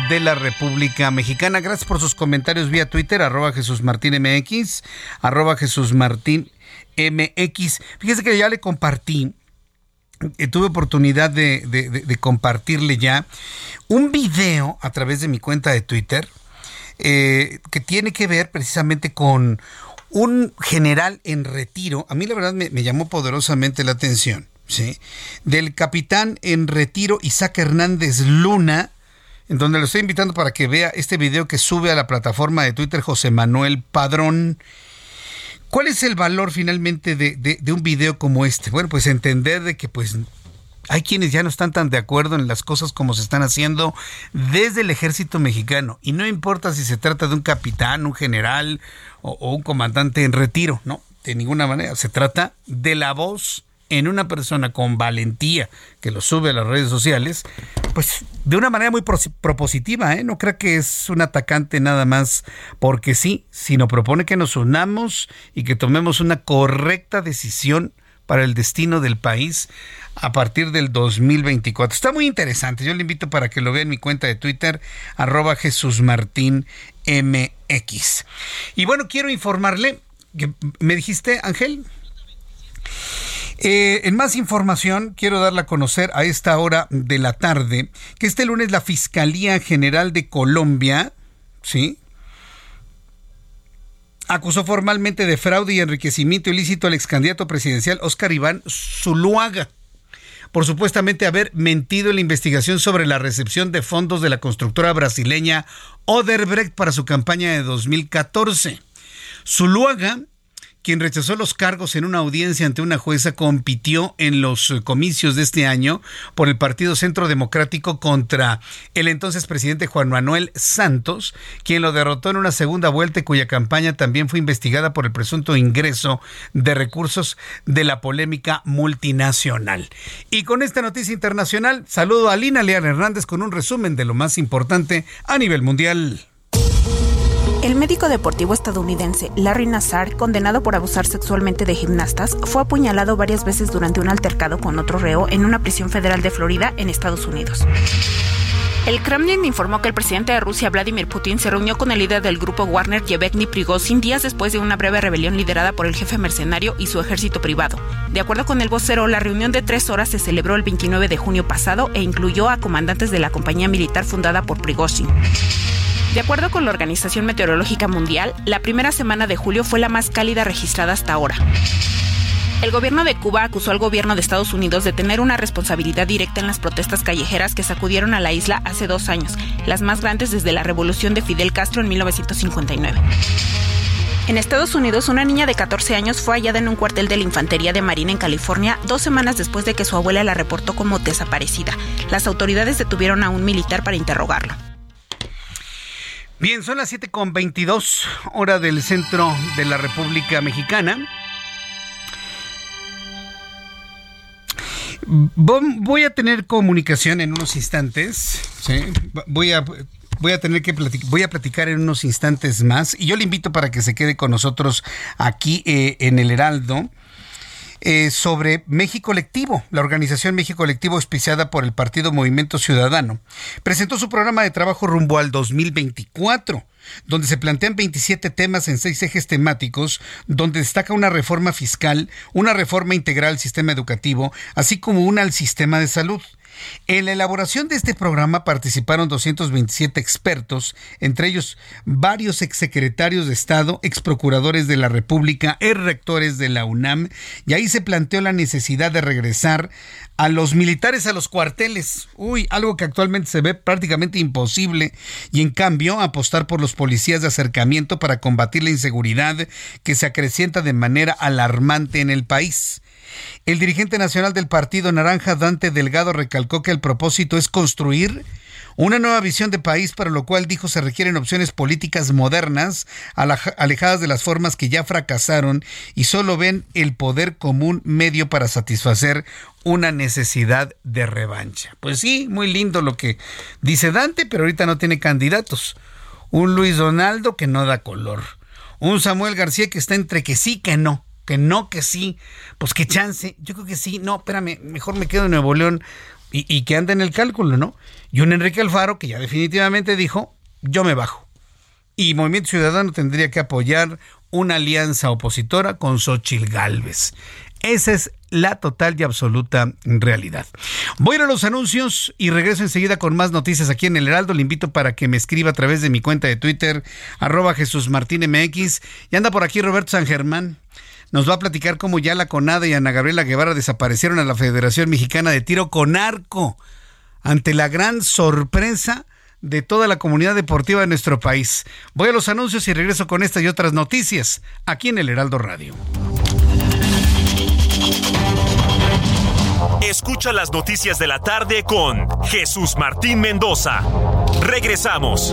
de la República Mexicana. Gracias por sus comentarios vía Twitter, arroba Jesús Martín MX, arroba Jesús Martín MX. Fíjese que ya le compartí tuve oportunidad de, compartirle ya un video a través de mi cuenta de Twitter eh, que tiene que ver precisamente con un general en retiro. A mí la verdad me, llamó poderosamente la atención. ¿sí? Del capitán en retiro Isaac Hernández Luna, en donde lo estoy invitando para que vea este video que sube a la plataforma de Twitter José Manuel Padrón. ¿Cuál es el valor finalmente de, un video como este? Bueno, pues entender de que pues hay quienes ya no están tan de acuerdo en las cosas como se están haciendo desde el ejército mexicano. Y no importa si se trata de un capitán, un general o un comandante en retiro, no, de ninguna manera. Se trata de la voz en una persona con valentía que lo sube a las redes sociales, pues de una manera muy propositiva, ¿eh? no creo que es un atacante nada más porque sí, sino propone que nos unamos y que tomemos una correcta decisión para el destino del país a partir del 2024. Está muy interesante. Yo le invito para que lo vea en mi cuenta de Twitter, arroba Jesús Martín MX. Y bueno, quiero informarle que me dijiste, Ángel. Eh, en más información, quiero darle a conocer a esta hora de la tarde que este lunes la Fiscalía General de Colombia, ¿sí? Acusó formalmente de fraude y enriquecimiento ilícito al ex candidato presidencial Oscar Iván Zuluaga por supuestamente haber mentido en la investigación sobre la recepción de fondos de la constructora brasileña Oderbrecht para su campaña de 2014. Zuluaga quien rechazó los cargos en una audiencia ante una jueza, compitió en los eh, comicios de este año por el Partido Centro Democrático contra el entonces presidente Juan Manuel Santos, quien lo derrotó en una segunda vuelta y cuya campaña también fue investigada por el presunto ingreso de recursos de la polémica multinacional. Y con esta noticia internacional, saludo a Lina Leal Hernández con un resumen de lo más importante a nivel mundial. El médico deportivo estadounidense Larry Nassar, condenado por abusar sexualmente de gimnastas, fue apuñalado varias veces durante un altercado con otro reo en una prisión federal de Florida, en Estados Unidos. El Kremlin informó que el presidente de Rusia, Vladimir Putin, se reunió con el líder del grupo Warner, Yevgeny Prigozhin, días después de una breve rebelión liderada por el jefe mercenario y su ejército privado. De acuerdo con el vocero, la reunión de tres horas se celebró el 29 de junio pasado e incluyó a comandantes de la compañía militar fundada por Prigozhin. De acuerdo con la Organización Meteorológica Mundial, la primera semana de julio fue la más cálida registrada hasta ahora. El gobierno de Cuba acusó al gobierno de Estados Unidos de tener una responsabilidad directa en las protestas callejeras que sacudieron a la isla hace dos años, las más grandes desde la revolución de Fidel Castro en 1959. En Estados Unidos, una niña de 14 años fue hallada en un cuartel de la Infantería de Marina en California dos semanas después de que su abuela la reportó como desaparecida. Las autoridades detuvieron a un militar para interrogarlo. Bien, son las 7.22 hora del centro de la República Mexicana. Voy a tener comunicación en unos instantes. Voy a voy a tener que platicar, voy a en unos instantes más y yo le invito para que se quede con nosotros aquí eh, en el Heraldo. Eh, sobre México Colectivo. La organización México Colectivo, auspiciada por el Partido Movimiento Ciudadano, presentó su programa de trabajo rumbo al 2024 donde se plantean 27 temas en seis ejes temáticos, donde destaca una reforma fiscal, una reforma integral al sistema educativo, así como una al sistema de salud. En la elaboración de este programa participaron 227 expertos, entre ellos varios exsecretarios de Estado, exprocuradores de la República, rectores de la UNAM, y ahí se planteó la necesidad de regresar a los militares a los cuarteles. Uy, algo que actualmente se ve prácticamente imposible, y en cambio apostar por los policías de acercamiento para combatir la inseguridad que se acrecienta de manera alarmante en el país. El dirigente nacional del Partido Naranja, Dante Delgado, recalcó que el propósito es construir una nueva visión de país, para lo cual dijo se requieren opciones políticas modernas, alejadas de las formas que ya fracasaron y solo ven el poder como un medio para satisfacer una necesidad de revancha. Pues sí, muy lindo lo que dice Dante, pero ahorita no tiene candidatos. Un Luis Donaldo que no da color. Un Samuel García que está entre que sí que no que no, que sí, pues qué chance, yo creo que sí, no, espérame, mejor me quedo en Nuevo León y, que anda en el cálculo, ¿no? Y un Enrique Alfaro que ya definitivamente dijo, yo me bajo. Y Movimiento Ciudadano tendría que apoyar una alianza opositora con Xochil Gálvez. Esa es la total y absoluta realidad. Voy a ir a los anuncios y regreso enseguida con más noticias aquí en el Heraldo. Le invito para que me escriba a través de mi cuenta de Twitter, arroba Jesús Martín MX. Y anda por aquí Roberto San Germán nos va a platicar cómo ya la CONADA y Ana Gabriela Guevara desaparecieron a la Federación Mexicana de Tiro con Arco ante la gran sorpresa de toda la comunidad deportiva de nuestro país. Voy a los anuncios y regreso con estas y otras noticias aquí en el Heraldo Radio. Escucha las noticias de la tarde con Jesús Martín Mendoza. Regresamos.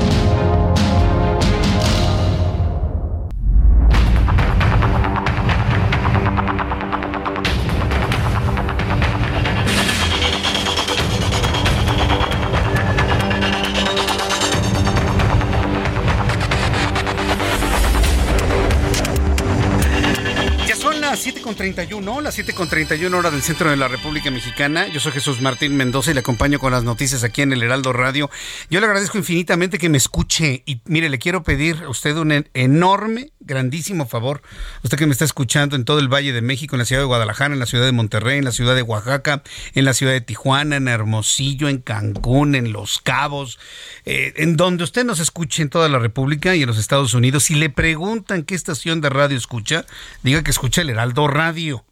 Las 7.31, las 7.31 horas del centro de la República Mexicana. Yo soy Jesús Martín Mendoza y le acompaño con las noticias aquí en el Heraldo Radio. Yo le agradezco infinitamente que me escuche y mire, le quiero pedir a usted un enorme, grandísimo favor. Usted que me está escuchando en todo el Valle de México, en la ciudad de Guadalajara, en la ciudad de Monterrey, en la ciudad de Oaxaca, en la ciudad de Tijuana, en Hermosillo, en Cancún, en Los Cabos, eh, en donde usted nos escuche en toda la República y en los Estados Unidos. Si le preguntan qué estación de radio escucha, diga que escucha el Heraldo Aldo Radio.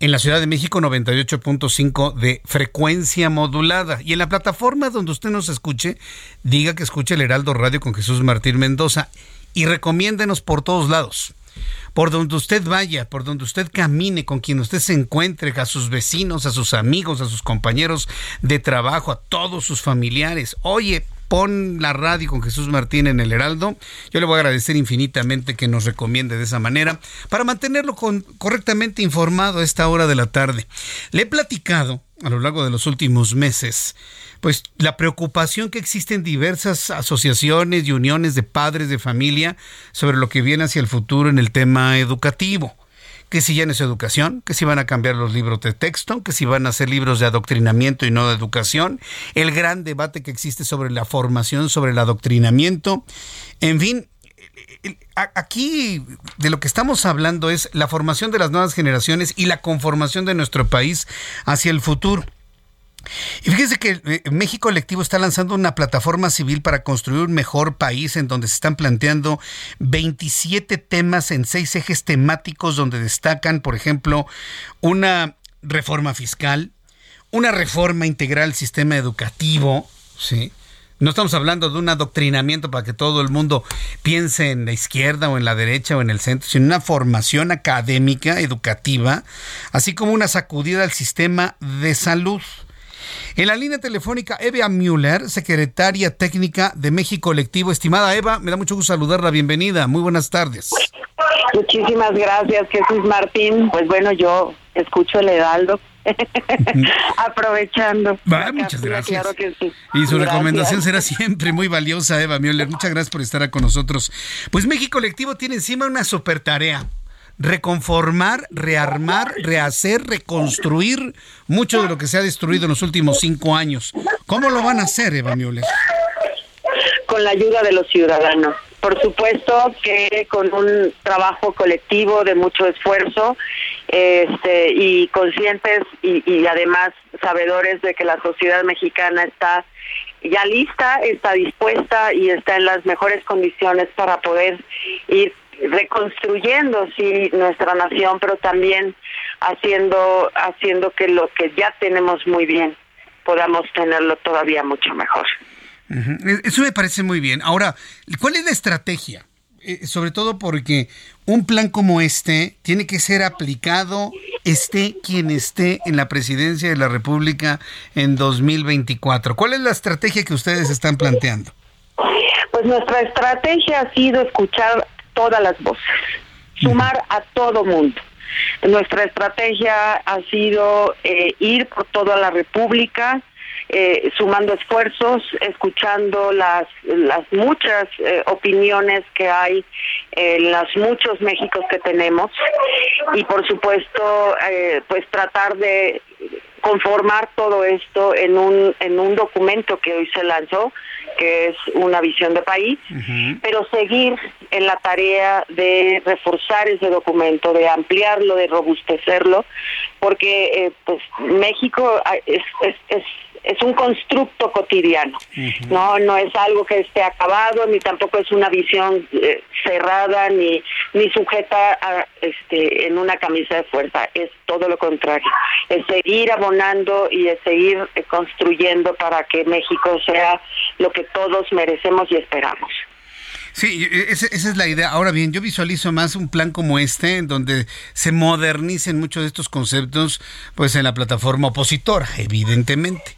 En la Ciudad de México 98.5 de frecuencia modulada. Y en la plataforma donde usted nos escuche, diga que escuche el Heraldo Radio con Jesús Martín Mendoza y recomiéndenos por todos lados. Por donde usted vaya, por donde usted camine, con quien usted se encuentre, a sus vecinos, a sus amigos, a sus compañeros de trabajo, a todos sus familiares. Oye, pon la radio con Jesús Martín en el Heraldo. Yo le voy a agradecer infinitamente que nos recomiende de esa manera para mantenerlo correctamente informado a esta hora de la tarde. Le he platicado a lo largo de los últimos meses, pues la preocupación que existe en diversas asociaciones y uniones de padres de familia sobre lo que viene hacia el futuro en el tema educativo que si ya no es educación, que si van a cambiar los libros de texto, que si van a ser libros de adoctrinamiento y no de educación, el gran debate que existe sobre la formación, sobre el adoctrinamiento, en fin, aquí de lo que estamos hablando es la formación de las nuevas generaciones y la conformación de nuestro país hacia el futuro. Y fíjense que eh, México Colectivo está lanzando una plataforma civil para construir un mejor país en donde se están planteando 27 temas en seis ejes temáticos donde destacan, por ejemplo, una reforma fiscal, una reforma integral al sistema educativo, ¿sí? No estamos hablando de un adoctrinamiento para que todo el mundo piense en la izquierda o en la derecha o en el centro, sino una formación académica, educativa, así como una sacudida al sistema de salud. En la línea telefónica, Eva Müller, secretaria técnica de México Colectivo. Estimada Eva, me da mucho gusto saludarla. Bienvenida. Muy buenas tardes. Muchísimas gracias, Jesús Martín. Pues bueno, yo escucho el Heraldo. <laughs> Aprovechando. muchas gracias. Y su recomendación será siempre muy valiosa, Eva Müller. Muchas gracias por estar con nosotros. Pues México Colectivo tiene encima una super tarea reconformar, rearmar, rehacer, reconstruir mucho de lo que se ha destruido en los últimos cinco años. ¿Cómo lo van a hacer, Eva? Con la ayuda de los ciudadanos. Por supuesto que con un trabajo colectivo de mucho esfuerzo este, y conscientes y, y además sabedores de que la sociedad mexicana está ya lista, está dispuesta y está en las mejores condiciones para poder ir reconstruyendo sí nuestra nación, pero también haciendo haciendo que lo que ya tenemos muy bien podamos tenerlo todavía mucho mejor. Eso me parece muy bien. Ahora, ¿cuál es la estrategia? Eh, sobre todo porque un plan como este tiene que ser aplicado esté quien esté en la presidencia de la República en 2024. ¿Cuál es la estrategia que ustedes están planteando? Pues nuestra estrategia ha sido escuchar todas las voces, sumar a todo mundo. Nuestra estrategia ha sido eh, ir por toda la República, eh, sumando esfuerzos, escuchando las, las muchas eh, opiniones que hay en los muchos Méxicos que tenemos y por supuesto eh, pues tratar de conformar todo esto en un, en un documento que hoy se lanzó, que es una visión de país, pero seguir en la tarea de reforzar ese documento, de ampliarlo, de robustecerlo, porque pues México ah, es, es, es es un constructo cotidiano, no no es algo que esté acabado ni tampoco es una visión eh, cerrada ni ni sujeta a, este en una camisa de fuerza, es todo lo contrario, es seguir abonando y es seguir eh, construyendo para que México sea lo que todos merecemos y esperamos. Sí, e, esa, es la idea. Ahora bien, yo visualizo más un plan como este, en donde se modernicen muchos de estos conceptos, pues en la plataforma opositora, evidentemente.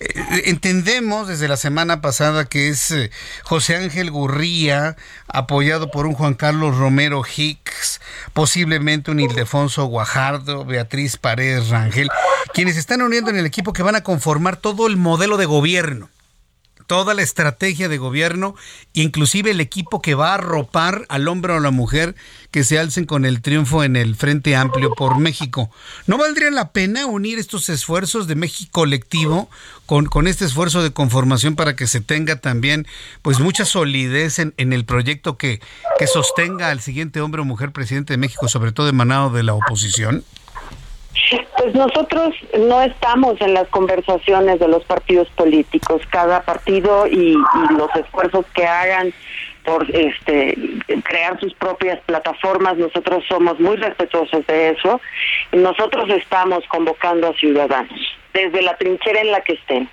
Eh, entendemos desde la semana pasada que es eh, José Ángel Gurría, apoyado por un Juan Carlos Romero Hicks, posiblemente un Ildefonso Guajardo, Beatriz Paredes Rangel, quienes están uniendo en el equipo que van a conformar todo el modelo de gobierno toda la estrategia de gobierno, inclusive el equipo que va a arropar al hombre o a la mujer que se alcen con el triunfo en el Frente Amplio por México. ¿No valdría la pena unir estos esfuerzos de México colectivo con, con este esfuerzo de conformación para que se tenga también pues mucha solidez en, en el proyecto que, que sostenga al siguiente hombre o mujer presidente de México, sobre todo emanado de la oposición? Pues nosotros no estamos en las conversaciones de los partidos políticos. Cada partido y, y los esfuerzos que hagan por este crear sus propias plataformas, nosotros somos muy respetuosos de eso. Nosotros estamos convocando a ciudadanos desde la trinchera en la que estén.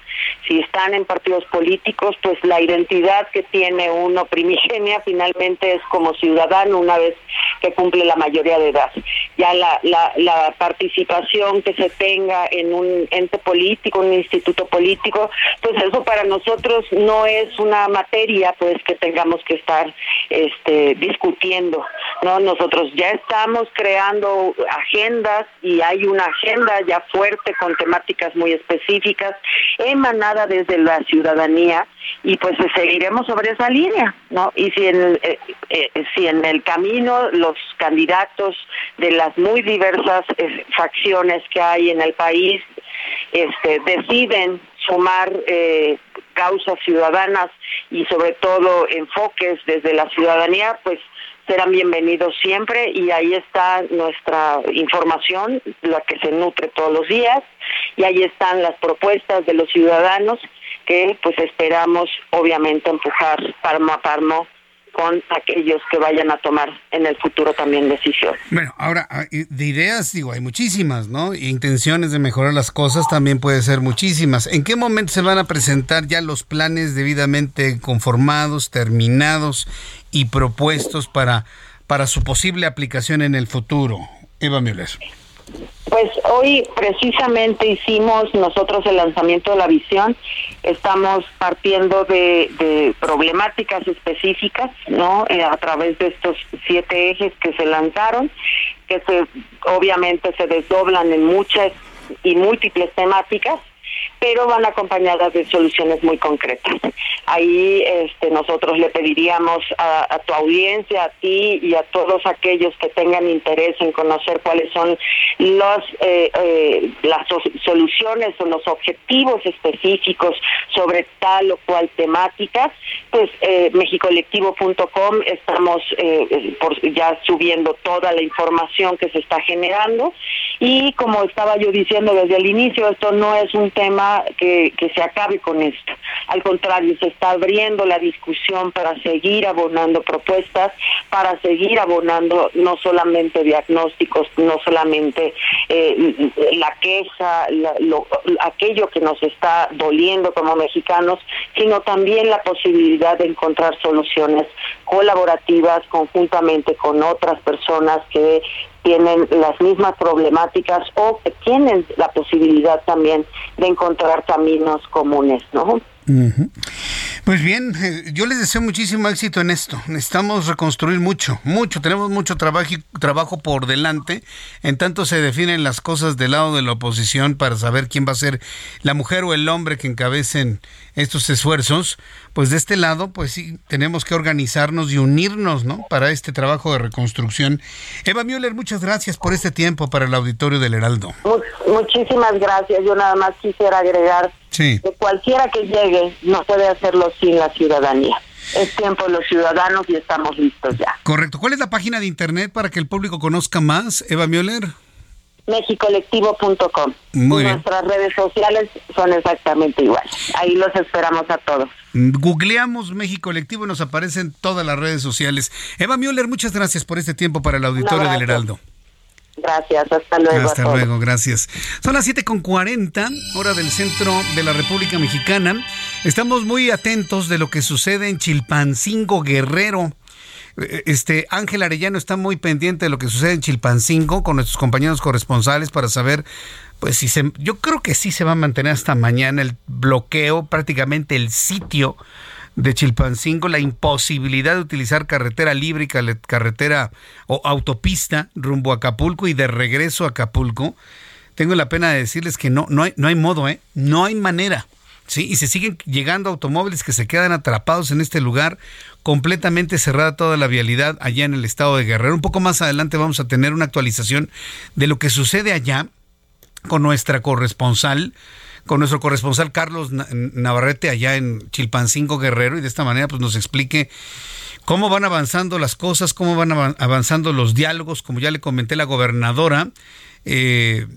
Si están en partidos políticos, pues la identidad que tiene uno primigenia <laughs> finalmente es como ciudadano una vez que cumple la mayoría de edad. Ya la, participación que se tenga en un ente político, un instituto político, pues eso para nosotros no es una materia pues que tengamos que estar este discutiendo, ¿no? Nosotros ya estamos creando agendas y hay una agenda ya fuerte con temáticas muy específicas, emanada desde la ciudadanía y pues seguiremos sobre esa línea, ¿no? Y si en, eh, eh, si en el camino los candidatos de las muy diversas eh, facciones que hay en el país este, deciden sumar causas ciudadanas y sobre todo enfoques desde la ciudadanía, pues serán bienvenidos siempre y ahí está nuestra información, la que se nutre todos los días y ahí están las propuestas de los ciudadanos que pues esperamos obviamente empujar palmo a palmo con aquellos que vayan a tomar en el futuro también decisiones. Bueno, ahora, ah, de ideas, digo, hay muchísimas, ¿no? Intenciones de mejorar las cosas también puede ser muchísimas. ¿En qué momento se van a presentar ya los planes debidamente conformados, terminados y propuestos para, para su posible aplicación en el futuro? Eva Müller. Pues hoy precisamente hicimos nosotros el lanzamiento de la visión. Estamos partiendo de, problemáticas específicas, ¿no? Eh, a través de estos siete ejes que se lanzaron, que se obviamente se desdoblan en muchas y múltiples temáticas pero van acompañadas de soluciones muy concretas. Ahí este, nosotros le pediríamos a, tu audiencia, a ti y a todos aquellos que tengan interés en conocer cuáles son los, eh, eh, las soluciones o los objetivos específicos sobre tal o cual temática, pues eh, mexicolectivo.com estamos eh, por, ya subiendo toda la información que se está generando y como estaba yo diciendo desde el inicio, esto no es un tema que, se acabe con esto. Al contrario, se está abriendo la discusión para seguir abonando propuestas, para seguir abonando no solamente diagnósticos, no solamente eh, la queja, aquello que nos está doliendo como mexicanos, sino también la posibilidad de encontrar soluciones colaborativas conjuntamente con otras personas que tienen las mismas problemáticas o que tienen la posibilidad también de encontrar caminos comunes, ¿no? Pues bien, eh, yo les deseo muchísimo éxito en esto. Necesitamos reconstruir mucho, mucho. Tenemos mucho trabajo, trabajo por delante. En tanto se definen las cosas del lado de la oposición para saber quién va a ser la mujer o el hombre que encabecen estos esfuerzos. Pues de este lado, pues sí, tenemos que organizarnos y unirnos, ¿no? Para este trabajo de reconstrucción. Eva Müller, muchas gracias por este tiempo para el auditorio del Heraldo. Muchísimas gracias. Yo nada más quisiera agregar que cualquiera que llegue no puede hacerlo sin la ciudadanía. Es tiempo de los ciudadanos y estamos listos ya. Correcto. ¿Cuál es la página de internet para que el público conozca más, Eva Müller? mexicolectivo.com. Muy Nuestras redes sociales son exactamente iguales. Ahí los esperamos a todos. Googleamos México Colectivo y nos aparecen todas las redes sociales. Eva Müller, muchas gracias por este tiempo para el auditorio del Heraldo. Gracias, hasta luego. Hasta luego, gracias. Son las 7.40, hora del centro de la República Mexicana. Estamos muy atentos de lo que sucede en Chilpancingo Guerrero. Eh, este Ángel Arellano está muy pendiente de lo que sucede en Chilpancingo con nuestros compañeros corresponsales para saber pues si se yo creo que sí se va a mantener hasta mañana el bloqueo prácticamente el sitio de Chilpancingo la imposibilidad de utilizar carretera libre y carretera o autopista rumbo a Acapulco y de regreso a Acapulco. Tengo la pena de decirles que no, no, hay, no hay modo, ¿eh? no hay manera. Sí, y se siguen llegando automóviles que se quedan atrapados en este lugar, completamente cerrada toda la vialidad allá en el estado de Guerrero. Un poco más adelante vamos a tener una actualización de lo que sucede allá con nuestra corresponsal, con nuestro corresponsal Carlos Navarrete allá en Chilpancingo Guerrero y de esta manera pues nos explique cómo van avanzando las cosas, cómo van avanzando los diálogos, como ya le comenté la gobernadora. Eh,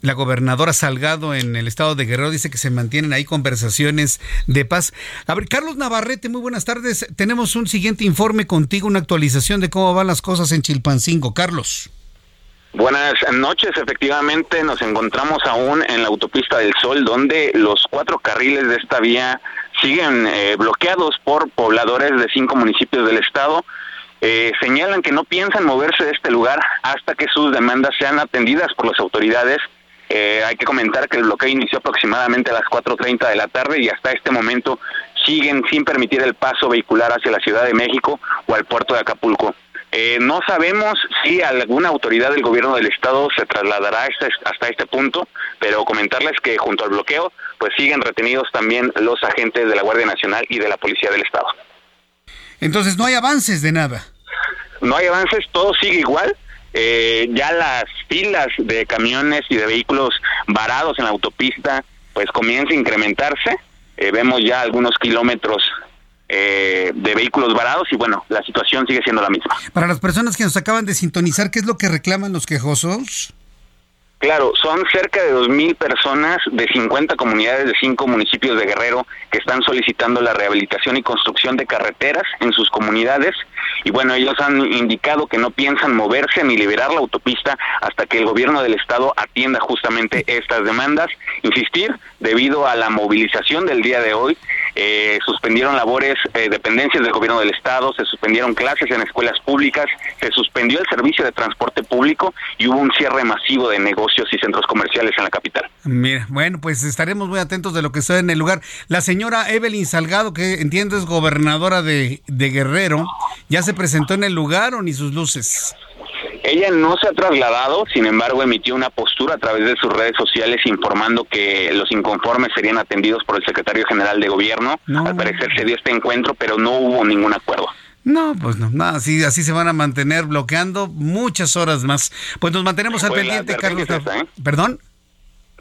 la gobernadora Salgado en el estado de Guerrero dice que se mantienen ahí conversaciones de paz. A ver, Carlos Navarrete, muy buenas tardes. Tenemos un siguiente informe contigo, una actualización de cómo van las cosas en Chilpancingo. Carlos. Buenas noches, efectivamente nos encontramos aún en la autopista del Sol, donde los cuatro carriles de esta vía siguen eh, bloqueados por pobladores de cinco municipios del estado. Eh, señalan que no piensan moverse de este lugar hasta que sus demandas sean atendidas por las autoridades. Eh, hay que comentar que el bloqueo inició aproximadamente a las 4.30 de la tarde y hasta este momento siguen sin permitir el paso vehicular hacia la Ciudad de México o al puerto de Acapulco. Eh, no sabemos si alguna autoridad del gobierno del estado se trasladará hasta este punto, pero comentarles que junto al bloqueo, pues siguen retenidos también los agentes de la Guardia Nacional y de la Policía del Estado. Entonces no hay avances de nada. No hay avances, todo sigue igual. Eh, ya las filas de camiones y de vehículos varados en la autopista, pues comienza a incrementarse. Eh, vemos ya algunos kilómetros eh, de vehículos varados y bueno, la situación sigue siendo la misma. Para las personas que nos acaban de sintonizar, ¿qué es lo que reclaman los quejosos? Claro, son cerca de 2.000 personas de 50 comunidades de 5 municipios de Guerrero que están solicitando la rehabilitación y construcción de carreteras en sus comunidades. Y bueno, ellos han indicado que no piensan moverse ni liberar la autopista hasta que el gobierno del estado atienda justamente estas demandas. Insistir, debido a la movilización del día de hoy, eh, suspendieron labores, eh, dependencias del gobierno del estado, se suspendieron clases en escuelas públicas, se suspendió el servicio de transporte público y hubo un cierre masivo de negocios y centros comerciales en la capital. Mira, bueno, pues estaremos muy atentos de lo que sucede en el lugar. La señora Evelyn Salgado, que entiendo es gobernadora de, Guerrero, ¿ya se presentó en el lugar o ni sus luces? Ella no se ha trasladado, sin embargo, emitió una postura a través de sus redes sociales informando que los inconformes serían atendidos por el secretario general de gobierno. Al parecer se dio este encuentro, pero no hubo ningún acuerdo. No, pues no, no así, así se van a mantener bloqueando muchas horas más. Pues nos mantenemos al Pues pendiente, la Carlos. ¿eh? ¿Perdón?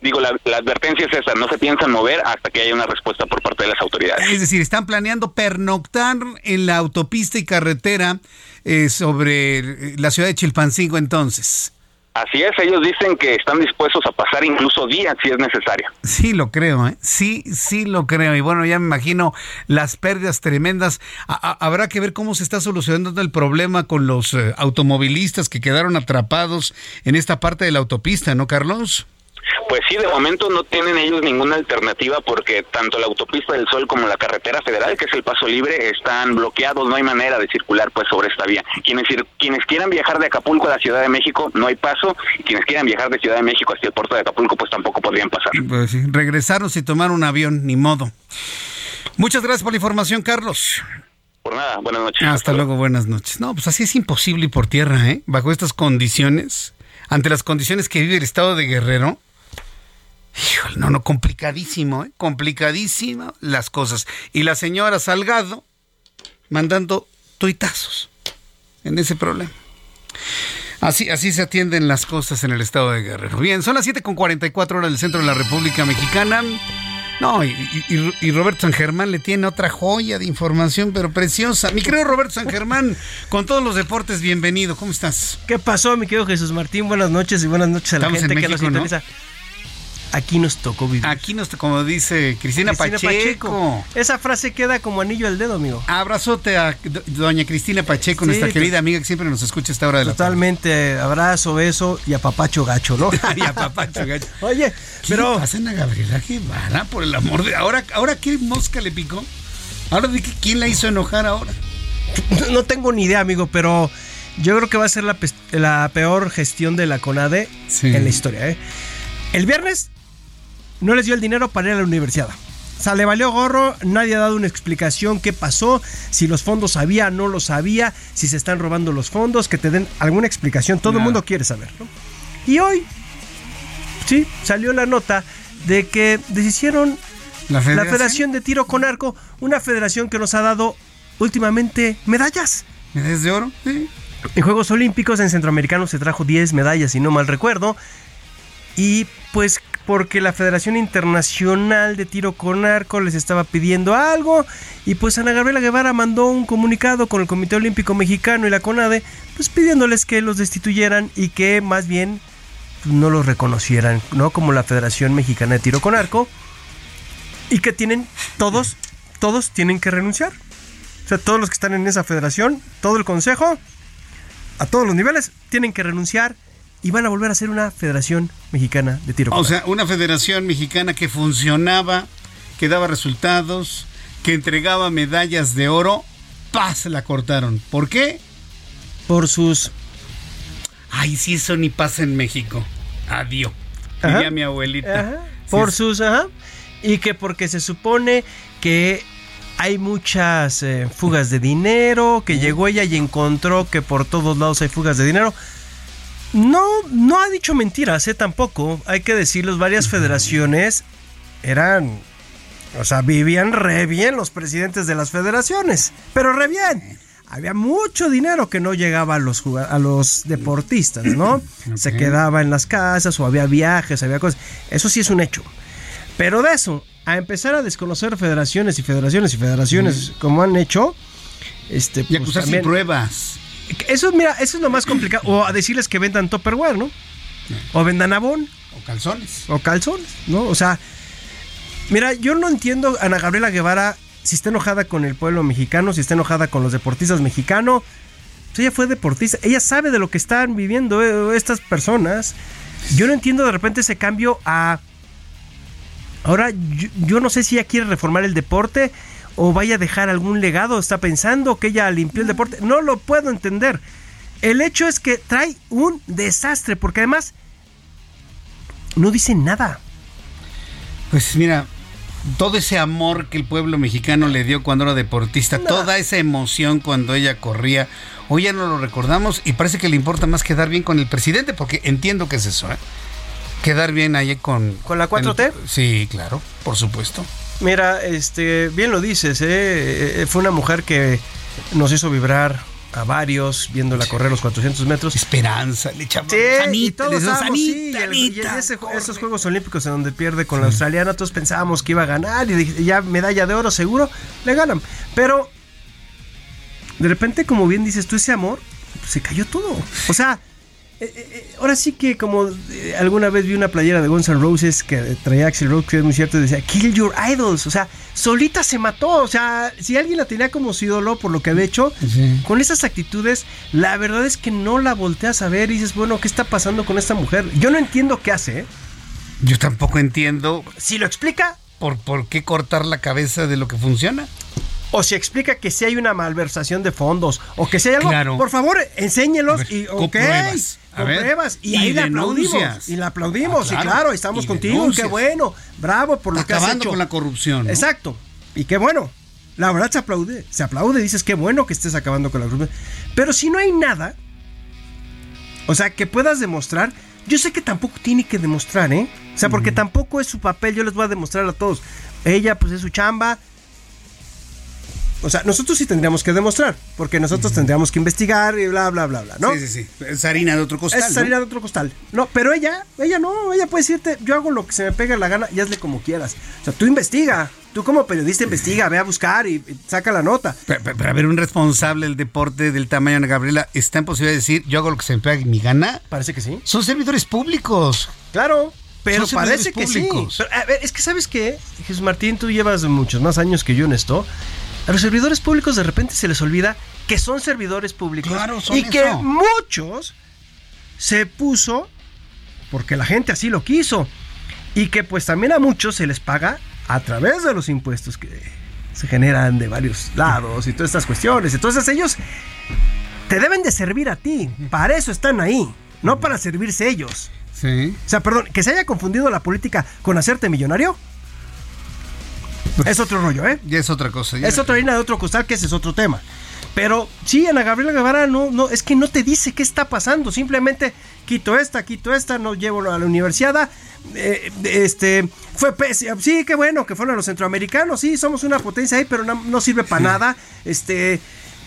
Digo, la, la advertencia es esa, no se piensan mover hasta que haya una respuesta por parte de las autoridades. Es decir, están planeando pernoctar en la autopista y carretera eh, sobre la ciudad de Chilpancingo entonces. Así es, ellos dicen que están dispuestos a pasar incluso días si es necesario. <laughs> Sí, lo creo, ¿eh? Sí, sí lo creo. Y bueno, ya me imagino las pérdidas tremendas. A- habrá que ver cómo se está solucionando el problema con los eh, automovilistas que quedaron atrapados en esta parte de la autopista, ¿no, Carlos? Pues sí, de momento no tienen ellos ninguna alternativa porque tanto la autopista del Sol como la carretera federal, que es el paso libre, están bloqueados, no hay manera de circular pues sobre esta vía. Quienes quienes quieran viajar de Acapulco a la Ciudad de México no hay paso, y quienes quieran viajar de Ciudad de México hacia el puerto de Acapulco pues tampoco podrían pasar. Pues sí, regresarnos y tomar un avión, ni modo. Muchas gracias por la información, Carlos. Por nada, buenas noches. Hasta luego, buenas noches. No, pues así es imposible ir por tierra, ¿eh? Bajo estas condiciones, ante las condiciones que vive el estado de Guerrero. Híjole, no, no, complicadísimo, ¿eh? Complicadísimo las cosas. Y la señora Salgado mandando tuitazos en ese problema. Así, así se atienden las cosas en el estado de Guerrero. Bien, son las 7 con 44 horas del centro de la República Mexicana. No, y, y- y Roberto San Germán le tiene otra joya de información, pero preciosa. Mi querido Roberto San Germán, con todos los deportes, bienvenido. ¿Cómo estás? ¿Qué pasó, mi querido Jesús Martín? Buenas noches y buenas noches a la Estamos gente en que nos México, ¿no? Aquí nos tocó vivir. Aquí nos, como dice Cristina, Pacheco. Esa frase queda como anillo al dedo, amigo. Abrazote a do- doña Cristina Pacheco, Sí, nuestra querida amiga que siempre nos escucha a esta hora de la tarde. Totalmente, abrazo, beso y a papacho gacho, ¿no? <laughs> y a papacho gacho. <laughs> Oye, ¿Qué pero le pasa a Gabriela Guevara, por el amor de... Ahora, ahora ¿qué mosca le picó? Ahora quién la hizo enojar ahora. <laughs> no tengo ni idea, amigo, pero yo creo que va a ser la, la peor gestión de la CONADE en la historia. ¿eh? El viernes no les dio el dinero para ir a la universidad. O sea, le valió gorro, nadie ha dado una explicación qué pasó, si los fondos había, no los había, si se están robando los fondos, que te den alguna explicación, todo el mundo quiere saber. ¿no? Y hoy, sí, salió la nota de que deshicieron la federación? federación? de Tiro con Arco, una federación que nos ha dado últimamente medallas. ¿Medallas de oro? Sí. En Juegos Olímpicos en Centroamericano se trajo 10 medallas, si no mal recuerdo. Y pues porque la Federación Internacional de Tiro con Arco les estaba pidiendo algo. Y pues Ana Gabriela Guevara mandó un comunicado con el Comité Olímpico Mexicano y la CONADE, pues pidiéndoles que los destituyeran y que más bien pues, no los reconocieran, ¿no? Como la Federación Mexicana de Tiro con Arco. Y que tienen, todos, todos tienen que renunciar. O sea, todos los que están en esa federación, todo el consejo, a todos los niveles, tienen que renunciar y van a volver a ser una federación mexicana de tiro. O sea, una federación mexicana que funcionaba, que daba resultados, que entregaba medallas de oro, ¡paz! La cortaron. ¿Por qué? Por sus... Ay, si eso ni pasa en México. Adiós. Ajá. Diría mi abuelita. Ajá. Por sus, ajá. Y que porque se supone que hay muchas eh, fugas de dinero, que llegó ella y encontró que por todos lados hay fugas de dinero. No, no ha dicho mentiras, ¿eh? Tampoco. Hay que decirlos, varias federaciones eran... O sea, vivían re bien los presidentes de las federaciones. Pero re bien. Había mucho dinero que no llegaba a los, a los deportistas, ¿no? <clears throat> Se quedaba en las casas o había viajes, había cosas. Eso sí es un hecho. Pero de eso, a empezar a desconocer federaciones y federaciones y federaciones como han hecho, este, Y acusar sin pruebas. Eso, mira, eso es lo más complicado. O a decirles que vendan Tupperware, ¿no? O vendan Avon. O calzones. O calzones, ¿no? O sea, mira, yo no entiendo a Ana Gabriela Guevara si está enojada con el pueblo mexicano, si está enojada con los deportistas mexicanos. Pues ella fue deportista, ella sabe de lo que están viviendo eh, estas personas. Yo no entiendo de repente ese cambio a... Ahora, yo, yo no sé si ella quiere reformar el deporte o vaya a dejar algún legado, está pensando que ella limpió el deporte. No lo puedo entender. El hecho es que trae un desastre, porque además no dice nada. Pues mira, todo ese amor que el pueblo mexicano le dio cuando era deportista, toda esa emoción cuando ella corría hoy ya no lo recordamos y parece que le importa más quedar bien con el presidente, porque entiendo que es eso, ¿eh? Quedar bien ahí con... ¿Con la 4T? sí, claro, por supuesto. Mira, este, bien lo dices, ¿eh? fue una mujer que nos hizo vibrar a varios viéndola correr los 400 metros. Esperanza, le echamos sí, sanita, y todos le amamos, sí, sanita, y el- y ese- esos Juegos Olímpicos en donde pierde con la australiana, todos pensábamos que iba a ganar y ya medalla de oro seguro, le ganan. Pero de repente, como bien dices tú, ese amor, pues, se cayó todo. O sea, eh, eh, eh, ahora sí que como eh, alguna vez vi una playera de Guns N' Roses que traía Axel Rose, que es muy cierto, y decía, kill your idols. O sea, solita se mató. O sea, si alguien la tenía como su ídolo por lo que había hecho, con esas actitudes, la verdad es que no la volteas a ver y dices, bueno, ¿qué está pasando con esta mujer? Yo no entiendo qué hace. Yo tampoco entiendo. Si lo explica. ¿Por, por qué cortar la cabeza de lo que funciona? O si explica que si hay una malversación de fondos o que si hay algo, Claro. por favor, enséñelos y con ok, pruebas. A con ver. pruebas y, Y ahí denuncias. aplaudimos y la aplaudimos Ah, y claro. claro, estamos Y contigo, denuncias. qué bueno, bravo por lo que has Acabando hecho. con la corrupción. ¿no? Exacto. Y qué bueno. La verdad se aplaude, se aplaude, dices qué bueno que estés acabando con la corrupción. Pero si no hay nada, o sea, que puedas demostrar, yo sé que tampoco tiene que demostrar, ¿eh? O sea, porque tampoco es su papel, yo les voy a demostrar a todos. Ella, pues es su chamba. O sea, nosotros sí tendríamos que demostrar, porque nosotros tendríamos que investigar y bla, bla, bla, bla, ¿no? Sí, sí, sí. Es harina de otro costal. Es ¿no? harina de otro costal. No, pero ella, ella no, ella puede decirte, yo hago lo que se me pega la gana y hazle como quieras. O sea, tú investiga, tú como periodista investiga, ve a buscar y, y saca la nota. Pero, pero- pero a ver, un responsable del deporte del tamaño de Gabriela, ¿está en posibilidad de decir yo hago lo que se me pega mi gana? Parece que sí. Son servidores públicos. Claro, pero Son parece que públicos. sí. Pero, a ver, es que sabes qué, Jesús Martín, tú llevas muchos más años que yo en esto. A los servidores públicos de repente se les olvida que son servidores públicos Claro, son y que muchos se puso porque la gente así lo quiso y que pues también a muchos se les paga a través de los impuestos que se generan de varios lados y todas estas cuestiones. Entonces ellos te deben de servir a ti, para eso están ahí, no para servirse ellos. Sí. O sea, perdón, que se haya confundido la política con hacerte millonario. <laughs> Es otro rollo, ¿eh? Ya es otra cosa. ya. Es otra harina de otro costal, que ese es otro tema. Pero sí, Ana Gabriela Guevara no, no, es que no te dice qué está pasando. Simplemente quito esta, quito esta, no llevo a la universidad. eh, este fue. Sí, qué bueno que fueron los centroamericanos. Sí, somos una potencia ahí, pero no, no sirve para nada. Este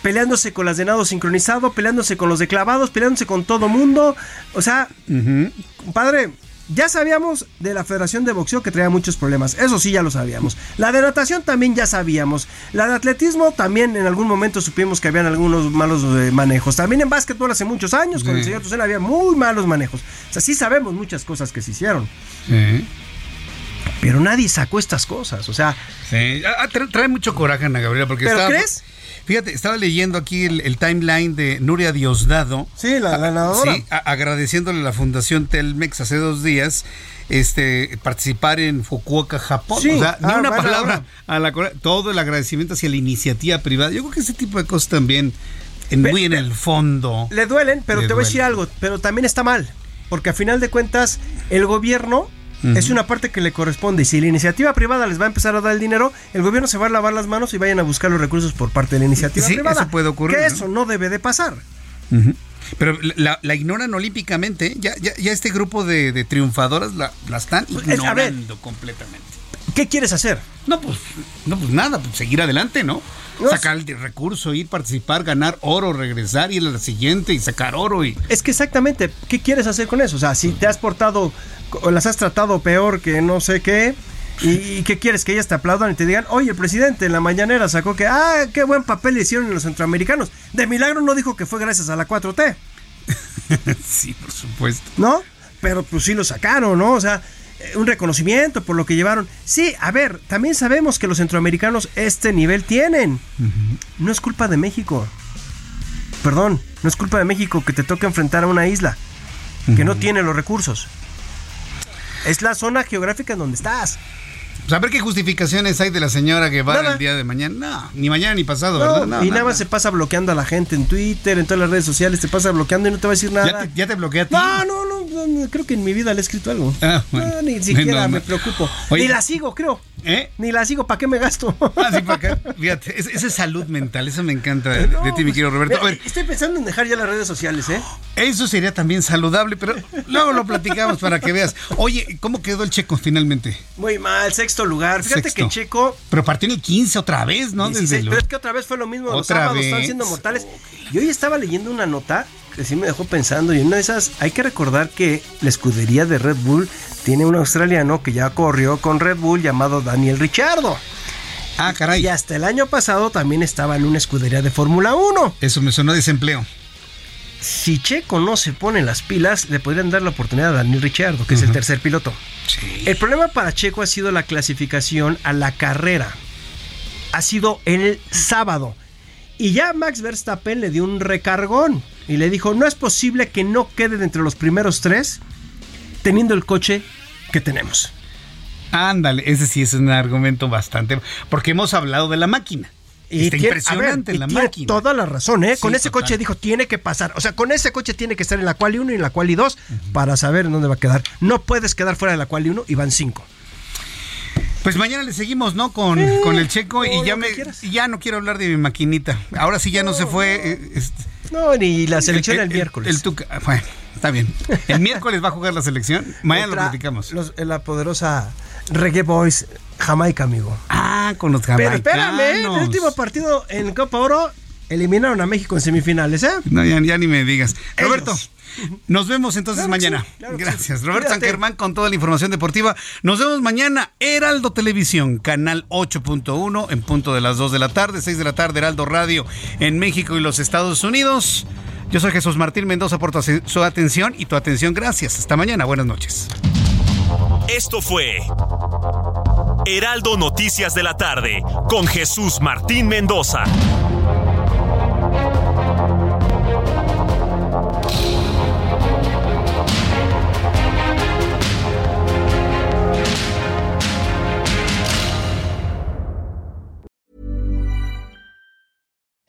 peleándose con las de nado sincronizado, peleándose con los de clavados, peleándose con todo mundo. O sea, Padre, ya sabíamos de la Federación de Boxeo que traía muchos problemas. Eso sí, ya lo sabíamos. La de natación también ya sabíamos. La de atletismo también en algún momento supimos que habían algunos malos eh, manejos. También en básquetbol hace muchos años con el señor Tucena había muy malos manejos. O sea, sí sabemos muchas cosas que se hicieron. Sí. Pero nadie sacó estas cosas. O sea, Sí. Ah, tra- trae mucho coraje Ana Gabriela porque ¿Pero estaba- crees? Fíjate, estaba leyendo aquí el, el timeline de Nuria Diosdado. Sí, la, la nadadora. Sí, agradeciéndole a la Fundación Telmex hace dos días este participar en Fukuoka, Japón. Sí. O sea, ni Ah, una bueno, palabra a la todo el agradecimiento hacia la iniciativa privada. Yo creo que ese tipo de cosas también en, muy en el fondo. Le duelen, pero te voy a decir algo, pero también está mal, porque a final de cuentas el gobierno Es una parte que le corresponde y si la iniciativa privada les va a empezar a dar el dinero, el gobierno se va a lavar las manos y vayan a buscar los recursos por parte de la iniciativa Sí, privada. eso puede ocurrir, Que ¿no? eso no debe de pasar. Pero la, la ignoran olímpicamente. Ya, ya, ya este grupo de, de triunfadoras la, la están es- a ver. ignorando completamente. ¿Qué quieres hacer? No, pues, no, pues nada, pues seguir adelante, ¿no? Sacar el recurso, ir, participar, ganar oro, regresar, ir a la siguiente y sacar oro y. Es que exactamente, ¿qué quieres hacer con eso? O sea, si te has portado o las has tratado peor que no sé qué, y, qué quieres que ellas te aplaudan y te digan, oye, el presidente en la mañanera sacó que, ah, qué buen papel le hicieron los centroamericanos. De milagro no dijo que fue gracias a la 4T, <laughs> sí, por supuesto. ¿no? Pero pues sí lo sacaron, ¿no? O sea, un reconocimiento por lo que llevaron. Sí, a ver, también sabemos que los centroamericanos este nivel tienen. No es culpa de México. Perdón, no es culpa de México que te toque enfrentar a una isla que no tiene los recursos. Es la zona geográfica en donde estás. Pues a ver qué justificaciones hay de la señora Guevara Nada. el día de mañana. No, ni mañana ni pasado, No, ¿verdad? No, y nada más se pasa bloqueando a la gente en Twitter, en todas las redes sociales, te pasa bloqueando y no te va a decir nada. Ya te, ya te bloquea a ti. No, no, no, creo que en mi vida le he escrito algo. Ah, bueno. <laughs> No, ni siquiera me preocupo. Oye. Ni la sigo, creo. ¿Eh? Ni la sigo, ¿para qué me gasto? Ah, sí, para acá. Fíjate, es- esa es salud mental, eso me encanta de, de ti, mi querido Roberto. A Mira, ver, Estoy pensando en dejar ya las redes sociales, ¿eh? eso sería también saludable, pero luego lo platicamos para que veas. Oye, ¿cómo quedó el checo finalmente? Muy mal, sexto lugar. Fíjate Sexto. que Checo. Pero partió en el 15 otra vez, ¿no? 16, Desde pero es que otra vez fue lo mismo. Los Otra sábados están vez. siendo mortales. Y hoy estaba leyendo una nota que sí me dejó pensando. Y en una de esas, hay que recordar que la escudería de Red Bull tiene un australiano que ya corrió con Red Bull llamado Daniel Richardo. Ah, caray. Y hasta el año pasado también estaba en una escudería de Fórmula 1. Eso me sonó a desempleo. Si Checo no se pone las pilas, le podrían dar la oportunidad a Daniel Richardo, que es el tercer piloto. El problema para Checo ha sido la clasificación a la carrera. Ha sido el sábado. Y ya Max Verstappen le dio un recargón y le dijo, no es posible que no queden entre los primeros tres teniendo el coche que tenemos. Ándale, ese sí es un argumento bastante. Porque hemos hablado de la máquina. Está tiene- impresionante y la tiene máquina. toda la razón, ¿eh? Sí, con ese total. coche dijo, tiene que pasar. O sea, con ese coche tiene que estar en la quali 1 y en la quali 2 para saber en dónde va a quedar. No puedes quedar fuera de la quali 1 y van 5. Pues mañana le seguimos, ¿no? Con, con el checo y ya me ya no quiero hablar de mi maquinita. Ahora sí ya no, se fue. eh, este, No, ni la selección el, miércoles. El, Tuca- ah, bueno, está bien. El <laughs> miércoles va a jugar la selección. Mañana Otra- lo platicamos. los- la poderosa Reggae Boys Jamaica, amigo. Ah, con los Pero jamaicanos. espérame, ¿eh? el último partido en Copa Oro eliminaron a México en semifinales, ¿eh? No, ya, ya ni me digas. Ellos. Roberto, nos vemos entonces Claro mañana. sí, claro que Gracias. sí. Roberto San. Germán con toda la información deportiva. Nos vemos mañana. Heraldo Televisión, canal 8.1 en punto de las 2 de la tarde, 6 de la tarde, Heraldo Radio en México y los Estados Unidos. Yo soy Jesús Martín Mendoza por tu, su atención y tu atención. Gracias. Hasta mañana. Buenas noches. Esto fue Heraldo Noticias de la tarde con Jesús Martín Mendoza.